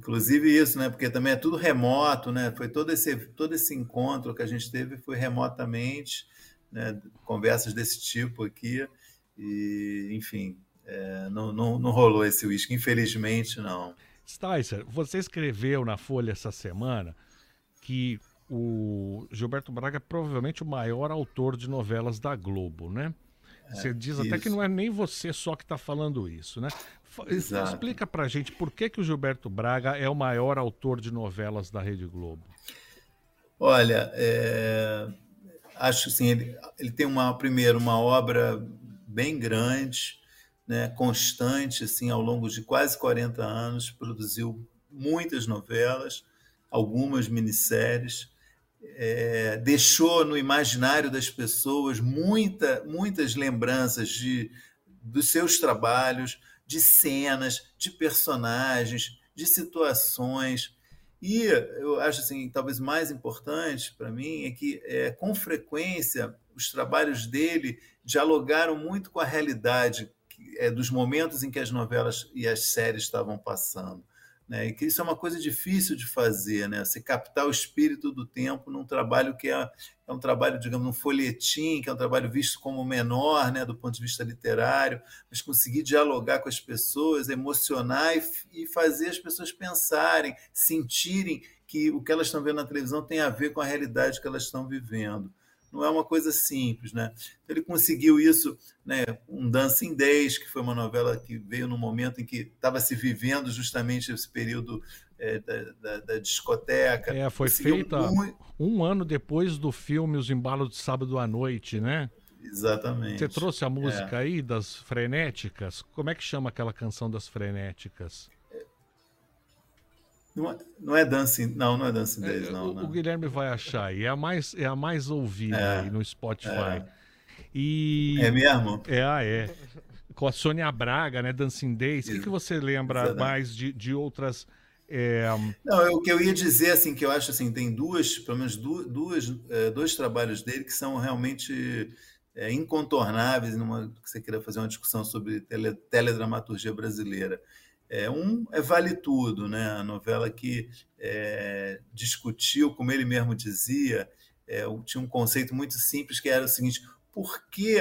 Inclusive isso, né? Porque também é tudo remoto, né? Foi todo esse, todo esse encontro que a gente teve foi remotamente, né? Conversas desse tipo aqui. E, enfim, é, não, não, não rolou esse uísque, infelizmente não. Sticer, você escreveu na Folha essa semana que o Gilberto Braga é provavelmente o maior autor de novelas da Globo, né? Você diz até que isso. não é nem você só que está falando isso, né? Fa- Exato. Explica pra gente por que, que o Gilberto Braga é o maior autor de novelas da Rede Globo. Olha, é, acho assim, ele, ele tem uma primeiro uma obra bem grande, né, constante assim ao longo de quase 40 anos, produziu muitas novelas, algumas minisséries, é, deixou no imaginário das pessoas muita, muitas lembranças de, dos seus trabalhos, de cenas, de personagens, de situações. E eu acho assim, talvez mais importante para mim é que, é, com frequência, os trabalhos dele dialogaram muito com a realidade é, dos momentos em que as novelas e as séries estavam passando. Né? E que isso é uma coisa difícil de fazer, né? Você captar o espírito do tempo num trabalho que é, é um trabalho, digamos, um folhetim, que é um trabalho visto como menor, né, do ponto de vista literário, mas conseguir dialogar com as pessoas, emocionar e, e fazer as pessoas pensarem, sentirem que o que elas estão vendo na televisão tem a ver com a realidade que elas estão vivendo. Não é uma coisa simples, né? Então, ele conseguiu isso, né? Um Dancing Days, que foi uma novela que veio no momento em que estava se vivendo justamente esse período eh, da, da- da discoteca. É, foi Conseguiu feita mui- um ano depois do filme Os Embalos de Sábado à Noite, né? Exatamente. Você trouxe a música aí das frenéticas? Como é que chama aquela canção das frenéticas? Não é, não é Dancing, não, não é Dancing Days, É, não. o, o não. Guilherme vai achar aí. É a mais, é a mais ouvida É, aí no Spotify. é. E. É mesmo? É, ah, é. Com a Sônia Braga, né? Dancing Days. O que, que você lembra Exatamente. mais de, de outras. é, Não, o que eu ia dizer, assim, que eu acho assim, tem duas, pelo menos du- duas, eh, dois trabalhos dele que são realmente eh, incontornáveis numa que você queira fazer uma discussão sobre tele- teledramaturgia brasileira. É, um é Vale Tudo, né? A novela que eh, discutiu, como ele mesmo dizia, o- tinha um conceito muito simples que era o seguinte: por que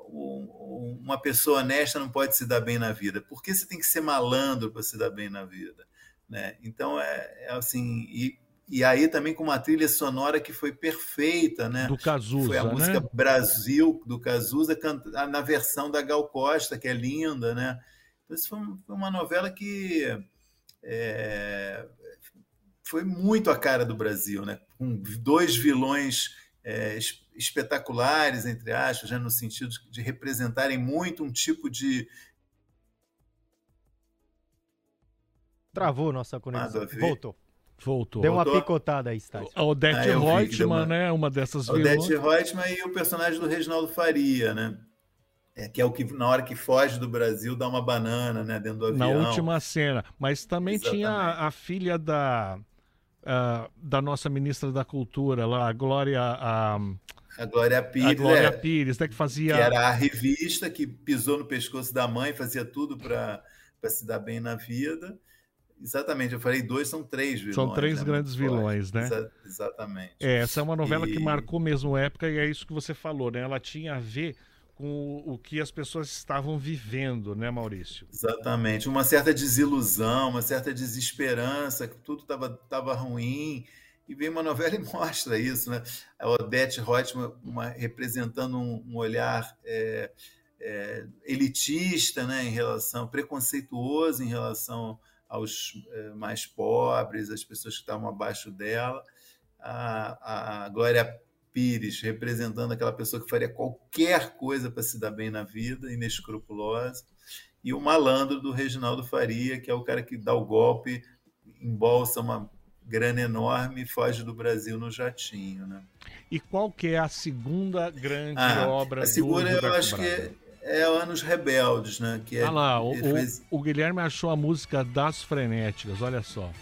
o- uma pessoa honesta não pode se dar bem na vida? Por que você tem que ser malandro para se dar bem na vida? né? Então é, é assim e, e aí também com uma trilha sonora que foi perfeita, né? do Cazuza, Foi a né? música Brasil do Cazuza na versão da Gal Costa, que é linda, né? Então, isso foi um- uma novela que é, foi muito a cara do Brasil, né? Com dois vilões é, es- espetaculares, entre aspas, né? no sentido de representarem muito um tipo de Travou nossa conexão. Voltou. Voltou. Deu uma Voltou? picotada aí, Stassi. A Odete Ah, que Reutemann, uma- né? Uma dessas vilãs. Odete Reutemann e o personagem do Reginaldo Faria, né? É, que é o que, na hora que foge do Brasil, dá uma banana né, dentro do Na avião. última cena. Mas também tinha Exatamente. a, a filha da, da nossa ministra da Cultura lá, a Glória, a, A Glória a Pires, Glória é, Pires, né, que que fazia. era a revista que pisou no pescoço da mãe, fazia tudo para se dar bem na vida. Exatamente, eu falei dois, são três vilões. São três né, grandes muito vilões, né? Exa- exatamente. É, essa é uma novela que E- marcou mesmo época e é isso que você falou, né? Ela tinha a ver com o, que as pessoas estavam vivendo, né, Maurício? Exatamente, uma certa desilusão, uma certa desesperança, que tudo estava tava ruim, e vem uma novela e mostra isso, né? A Odete Reutemann uma, representando um, um olhar é, é, elitista, né, em relação, preconceituoso em relação aos é, mais pobres, as pessoas que estavam abaixo dela, a, a Glória Pires representando aquela pessoa que faria qualquer coisa para se dar bem na vida, inescrupulosa, e o malandro do Reginaldo Faria, que é o cara que dá o golpe, embolsa uma grana enorme e foge do Brasil no jatinho. Né? E qual que é a segunda grande Ah, obra a segunda do eu acho Braga? que é Anos Rebeldes, né? Que é, Ah lá, o, ele o- fez- o Guilherme achou a música das frenéticas, olha só.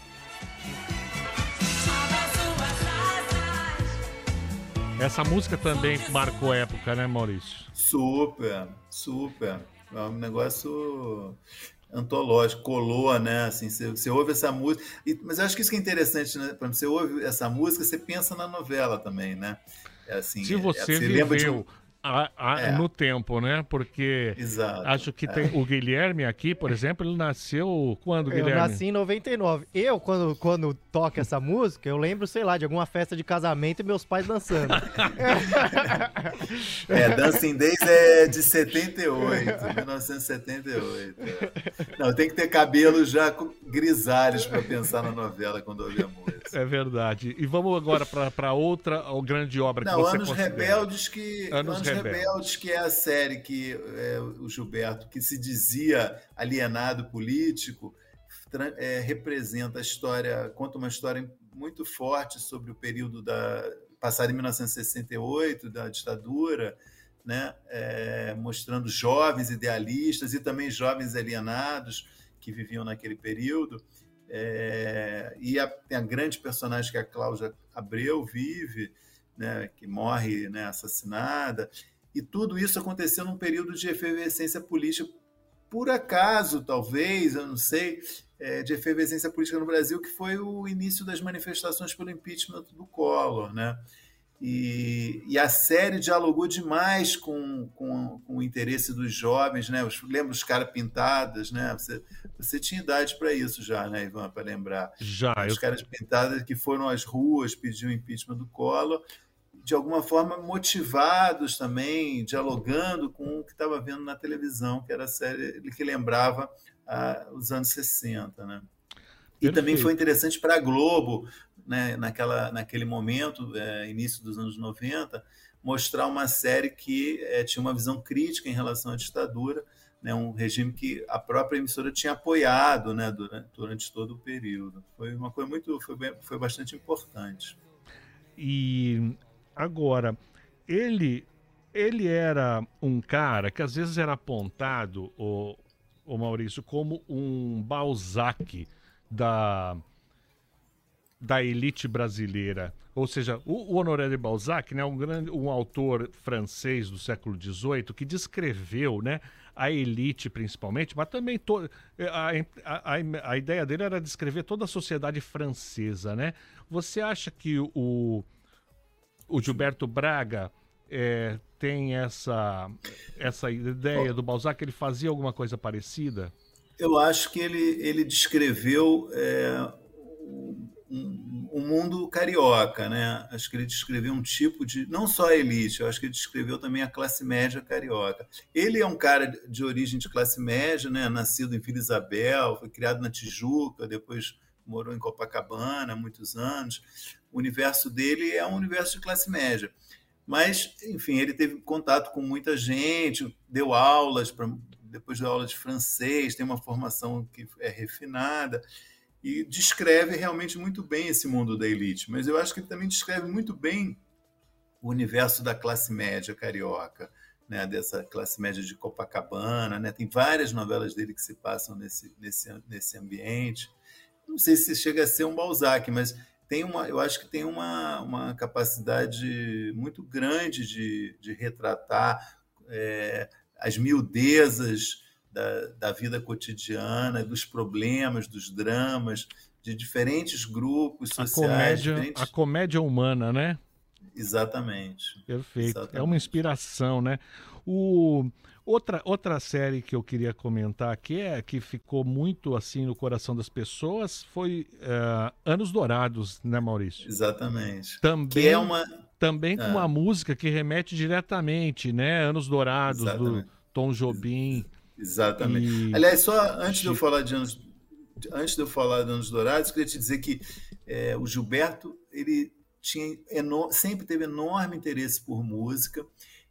Essa música também marcou época, né, Maurício? Super, super. É um negócio antológico, colou, né? Assim, você, você ouve essa música. e- mas eu acho que isso que é interessante, né? Exemplo, você ouve essa música, você pensa na novela também, né? É assim, Se é- você lembra de viveu um- a- a- É. no tempo, né? Porque Exato. acho que tem o Guilherme aqui, por exemplo, ele nasceu quando, Eu Guilherme? nasci em 99. Eu, quando, quando toco essa música, eu lembro, sei lá, de alguma festa de casamento e meus pais dançando. É, Dancing Days é de 78, 1978. Não, tem que ter cabelos já com- grisalhos para pensar na novela quando ouvir a música. É verdade. E vamos agora para outra ou grande obra que Não, você Anos considera. Rebeldes, que Anos Anos, Rebeldes. Rebeldes, que é a série que é, o Gilberto, que se dizia alienado político, é, representa a história, conta uma história muito forte sobre o período da passado em 1968, da ditadura, né, é, mostrando jovens idealistas e também jovens alienados que viviam naquele período. É, e a, tem a grande personagem que a Cláudia Abreu vive, né, que morre né, assassinada, e tudo isso aconteceu num período de efervescência política, por acaso, talvez, eu não sei, é, de efervescência política no Brasil, que foi o início das manifestações pelo impeachment do Collor, né? E, e a série dialogou demais com, com, com o interesse dos jovens, né? Os, lembra os caras pintadas, né? Você, você tinha idade para isso já, né, Ivan, para lembrar Já, os eu, caras pintadas que foram às ruas pedir o impeachment do Collor, de alguma forma motivados também, dialogando com o que estava vendo na televisão, que era a série que lembrava ah, os anos 60. Né? E também foi interessante para a Globo, né, naquela, naquele momento, é, início dos anos 90, mostrar uma série que é, tinha uma visão crítica em relação à ditadura, né, um regime que a própria emissora tinha apoiado né, durante, durante todo o período. Foi uma coisa muito, foi, bem- foi bastante importante. E agora, ele ele era um cara que às vezes era apontado, o, o Maurício, como um Balzac da da elite brasileira. Ou seja, o, o Honoré de Balzac, né, um grande um autor francês do século XVIII que descreveu, né, a elite principalmente, mas também to, a, a, a, a ideia dele era descrever toda a sociedade francesa, né? Você acha que o o Gilberto Braga é, tem essa, essa ideia do Balzac, ele fazia alguma coisa parecida? Eu acho que ele, ele descreveu é, um, um mundo carioca, né? Acho que ele descreveu um tipo de. Não só a elite, eu acho que ele descreveu também a classe média carioca. Ele é um cara de origem de classe média, né? Nascido em Vila Isabel, foi criado na Tijuca, depois morou em Copacabana há muitos anos. O universo dele é um universo de classe média. Mas, enfim, ele teve contato com muita gente, deu aulas, pra, depois deu aula de francês, tem uma formação que é refinada e descreve realmente muito bem esse mundo da elite. Mas eu acho que ele também descreve muito bem o universo da classe média carioca, né? dessa classe média de Copacabana. Né? Tem várias novelas dele que se passam nesse, nesse, nesse ambiente. Não sei se chega a ser um Balzac, mas tem uma, eu acho que tem uma, uma capacidade muito grande de, de retratar é, as miudezas da, da vida cotidiana, dos problemas, dos dramas, de diferentes grupos A sociais. comédia, diferentes- a comédia humana, né? Exatamente. Perfeito. É Exatamente. uma inspiração, né? O... Outra, outra série que eu queria comentar aqui é que ficou muito assim no coração das pessoas foi eh, Anos Dourados, né, Maurício? Exatamente. Também, Que é uma. também com Ah. uma música que remete diretamente, né? Anos Dourados, do Exatamente. Tom Jobim. Exatamente. E- Aliás, só antes de eu falar de anos, antes de eu falar de anos dourados, eu queria te dizer que é, o Gilberto ele tinha sempre teve enorme interesse por música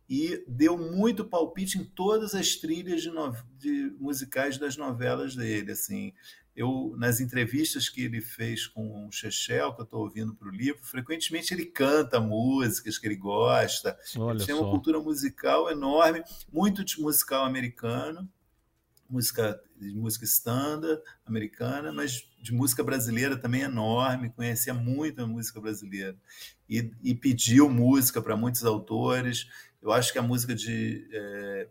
e deu muito palpite em todas as trilhas de, no- de musicais das novelas dele. Assim, eu nas entrevistas que ele fez com o Chechel, que eu estou ouvindo para o livro, frequentemente ele canta músicas que ele gosta. Olha Ele tem uma só. cultura musical enorme, muito de musical americano, música de música standard americana, mas de música brasileira também enorme, conhecia muito a música brasileira e, e pediu música para muitos autores. Eu acho que a música de é,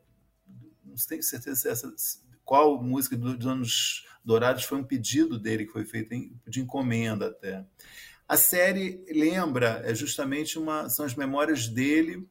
não tenho certeza se essa, qual música dos anos dourados foi um pedido dele que foi feito em- de encomenda até. A série lembra é justamente uma são as memórias dele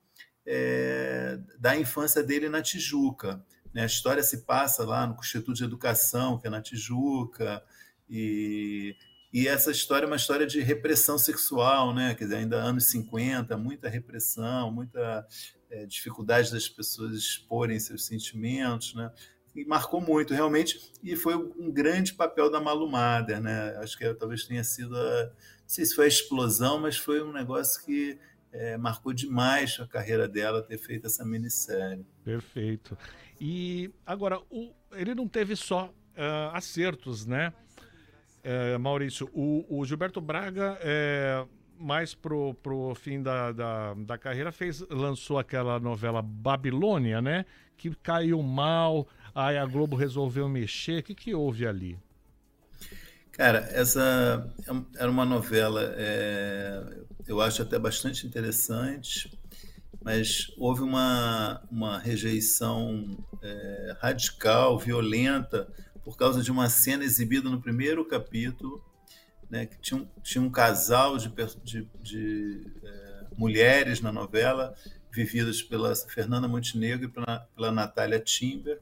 é, da infância dele na Tijuca. Né? A história se passa lá no Instituto de Educação, que é na Tijuca, e, e essa história é uma história de repressão sexual, né? Quer dizer, ainda anos 50, muita repressão, muita é, dificuldade das pessoas exporem seus sentimentos, né? E marcou muito, realmente, e foi um grande papel da Malumada, né? Acho que talvez tenha sido, a, não sei se foi a explosão, mas foi um negócio que é, marcou demais a carreira dela ter feito essa minissérie. Perfeito. E agora, o- ele não teve só ah, acertos, né? É, Maurício, o, o Gilberto Braga, é, mais pro, pro fim da, da, da carreira, fez, lançou aquela novela Babilônia, né? Que caiu mal, aí a Globo resolveu mexer. O que, que houve ali? Cara, essa era uma novela, é, eu acho até bastante interessante, mas houve uma, uma rejeição é, radical, violenta, por causa de uma cena exibida no primeiro capítulo, né, que tinha um, tinha um casal de, de, de, é, mulheres na novela, vividas pela Fernanda Montenegro e pela, pela Natália Timber,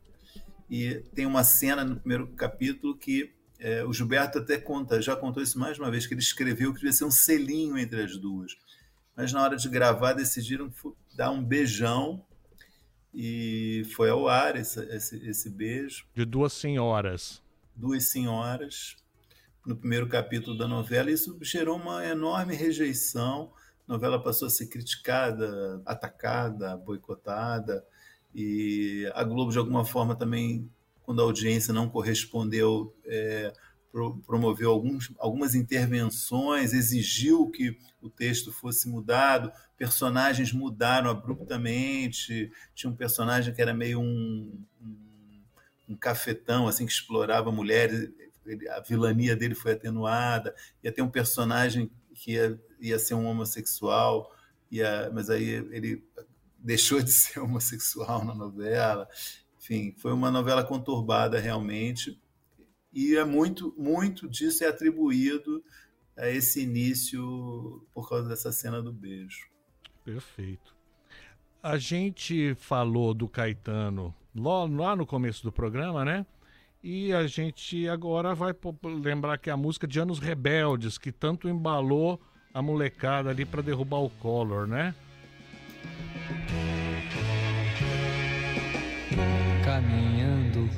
e tem uma cena no primeiro capítulo que é, o Gilberto até conta, já contou isso mais uma vez, que ele escreveu que devia ser um selinho entre as duas. Mas na hora de gravar decidiram dar um beijão e foi ao ar esse, esse, esse beijo. De duas senhoras. Duas senhoras no primeiro capítulo da novela. Isso gerou uma enorme rejeição. A novela passou a ser criticada, atacada, boicotada. E a Globo, de alguma forma, também, quando a audiência não correspondeu, é, pro- promoveu alguns, algumas intervenções, exigiu que o texto fosse mudado, personagens mudaram abruptamente. Tinha um personagem que era meio um, um, um cafetão, assim, que explorava mulheres. A vilania dele foi atenuada. Ia ter um personagem que ia, ia ser um homossexual, ia, mas aí ele deixou de ser homossexual na novela. Enfim, foi uma novela conturbada realmente. E é muito, muito disso é atribuído a esse início por causa dessa cena do beijo. Perfeito. A gente falou do Caetano lá, lá no começo do programa, né? E a gente agora vai lembrar que a música de Anos Rebeldes, que tanto embalou a molecada ali para derrubar o Collor, né? Caminhando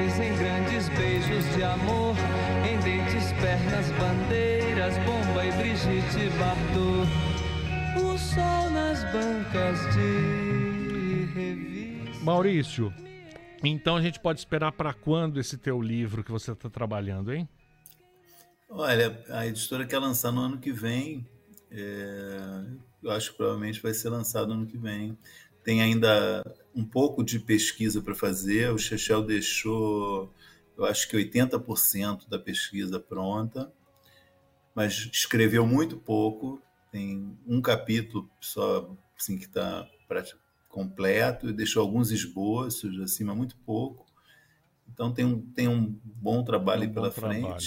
presidentes, em grandes beijos de amor, em dentes, pernas, bandeiras, bomba e Brigitte Bardot. O sol nas bancas de revista. Maurício, então a gente pode esperar para quando esse teu livro que você está trabalhando, hein? Olha, a editora quer lançar no ano que vem. é, eu acho que provavelmente vai ser lançado no ano que vem. Tem ainda um pouco de pesquisa para fazer. O Chechel deixou, eu acho que 80% da pesquisa pronta, mas escreveu muito pouco. Tem um capítulo só assim, que está completo e deixou alguns esboços, assim, mas muito pouco. Então tem um, tem um bom trabalho Um aí bom pela trabalho.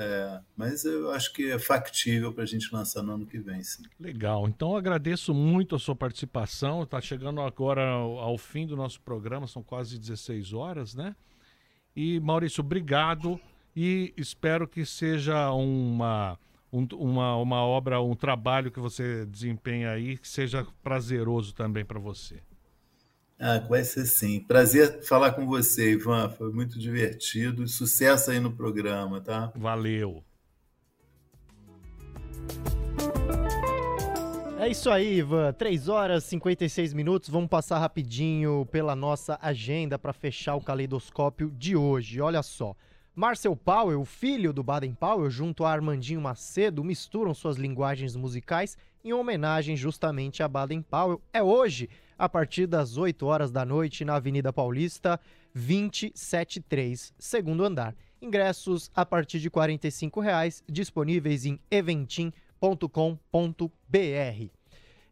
É, mas eu acho que é factível para a gente lançar no ano que vem, sim. Legal. Então agradeço muito a sua participação. Está chegando agora ao, ao fim do nosso programa, são quase 16 horas, né? E Maurício, obrigado e espero que seja uma, um- uma, uma obra, um trabalho que você desempenha aí, que seja prazeroso também para você. Ah, vai ser sim. Prazer falar com você, Ivan. Foi muito divertido. Sucesso aí no programa, tá? Valeu. É isso aí, Ivan. 3 horas e 56 minutos. Vamos passar rapidinho pela nossa agenda para fechar o caleidoscópio de hoje. Olha só. Marcel Powell, filho do Baden Powell, junto a Armandinho Macedo, misturam suas linguagens musicais em homenagem justamente a Baden Powell. É hoje a partir das 8 horas da noite na Avenida Paulista, 273, segundo andar. Ingressos a partir de 45 reais, disponíveis em eventim.com.br.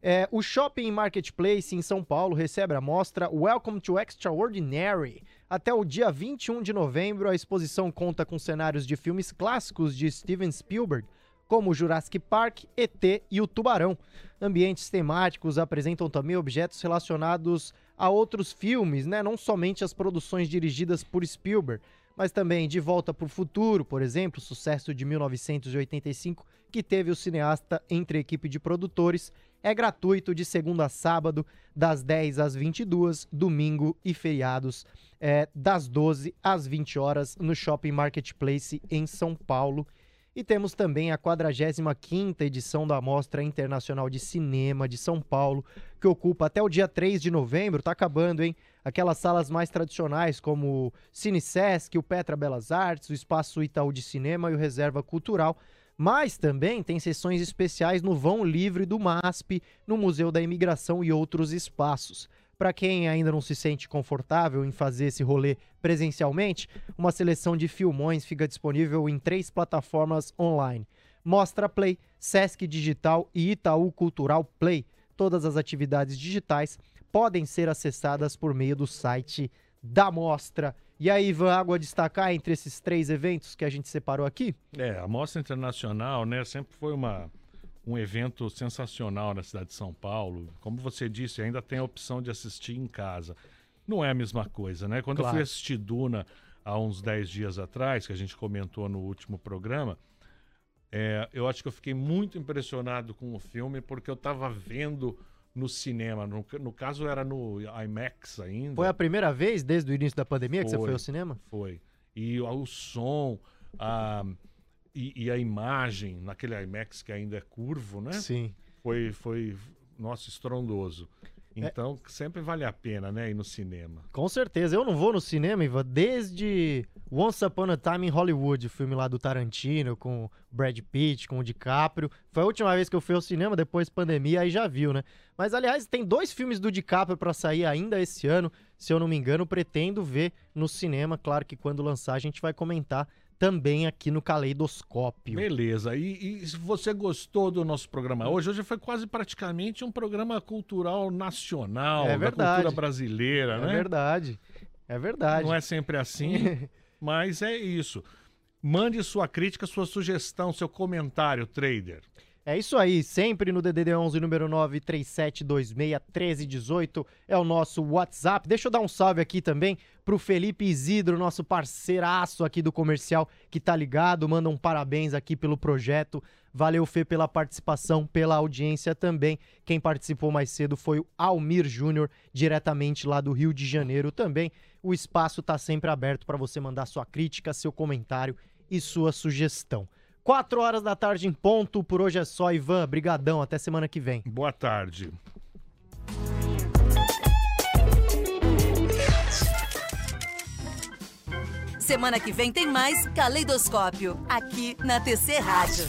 É, o Shopping Marketplace em São Paulo recebe a mostra Welcome to Extraordinary. Até o dia 21 de novembro, a exposição conta com cenários de filmes clássicos de Steven Spielberg, como Jurassic Park, ET e o Tubarão. Ambientes temáticos apresentam também objetos relacionados a outros filmes, né? não somente as produções dirigidas por Spielberg, mas também De Volta para o Futuro, por exemplo, sucesso de 1985, que teve o cineasta entre a equipe de produtores. É gratuito de segunda a sábado, das 10 às 22, domingo e feriados, é, das 12 às 20 horas, no Shopping Marketplace em São Paulo. E temos também a 45ª edição da Mostra Internacional de Cinema de São Paulo, que ocupa até o dia 3 de novembro, tá acabando, hein? Aquelas salas mais tradicionais como o Cine Sesc, o Petra Belas Artes, o Espaço Itaú de Cinema e o Reserva Cultural. Mas também tem sessões especiais no Vão Livre do MASP, no Museu da Imigração e outros espaços. Para quem ainda não se sente confortável em fazer esse rolê presencialmente, uma seleção de filmões fica disponível em três plataformas online: Mostra Play, Sesc Digital e Itaú Cultural Play. Todas as atividades digitais podem ser acessadas por meio do site da Mostra. E aí, Ivan, algo a destacar entre esses três eventos que a gente separou aqui? É, a Mostra Internacional, né, sempre foi uma, um evento sensacional na cidade de São Paulo. Como você disse, ainda tem a opção de assistir em casa. Não é a mesma coisa, né? Quando eu Claro. fui assistir Duna há uns 10 dias atrás, que a gente comentou no último programa, é, eu acho que eu fiquei muito impressionado com o filme porque eu estava vendo no cinema. No, no caso, era no IMAX ainda. Foi a primeira vez desde o início da pandemia que você Foi. foi ao cinema? Foi. E o, o som, a, e, e a imagem naquele IMAX que ainda é curvo, né? Sim. Foi, foi, nossa, estrondoso. Então, sempre vale a pena, né, ir no cinema. Com certeza. Eu não vou no cinema, Ivan, desde Once Upon a Time in Hollywood, o filme lá do Tarantino, com o Brad Pitt, com o DiCaprio. Foi a última vez que eu fui ao cinema, depois pandemia, aí já viu, né? Mas, aliás, tem dois filmes do DiCaprio pra sair ainda esse ano. Se eu não me engano, pretendo ver no cinema. Claro que quando lançar a gente vai comentar também aqui no Caleidoscópio. Beleza. E, e se você gostou do nosso programa hoje, hoje foi quase praticamente um programa cultural nacional, É da verdade. cultura brasileira, É né? verdade. É verdade. Não é sempre assim, mas é isso. Mande sua crítica, sua sugestão, seu comentário, trader. É isso aí, sempre no DDD 11 número 937261318 é o nosso WhatsApp. Deixa eu dar um salve aqui também pro Felipe Isidro, nosso parceiraço aqui do comercial que tá ligado, manda um parabéns aqui pelo projeto. Valeu Fê pela participação, pela audiência também. Quem participou mais cedo foi o Almir Júnior, diretamente lá do Rio de Janeiro também. O espaço tá sempre aberto para você mandar sua crítica, seu comentário e sua sugestão. 4 horas da tarde em ponto. Por hoje é só, Ivan. Brigadão. Até semana que vem. Boa tarde. Semana que vem tem mais Caleidoscópio, aqui na TC Rádio.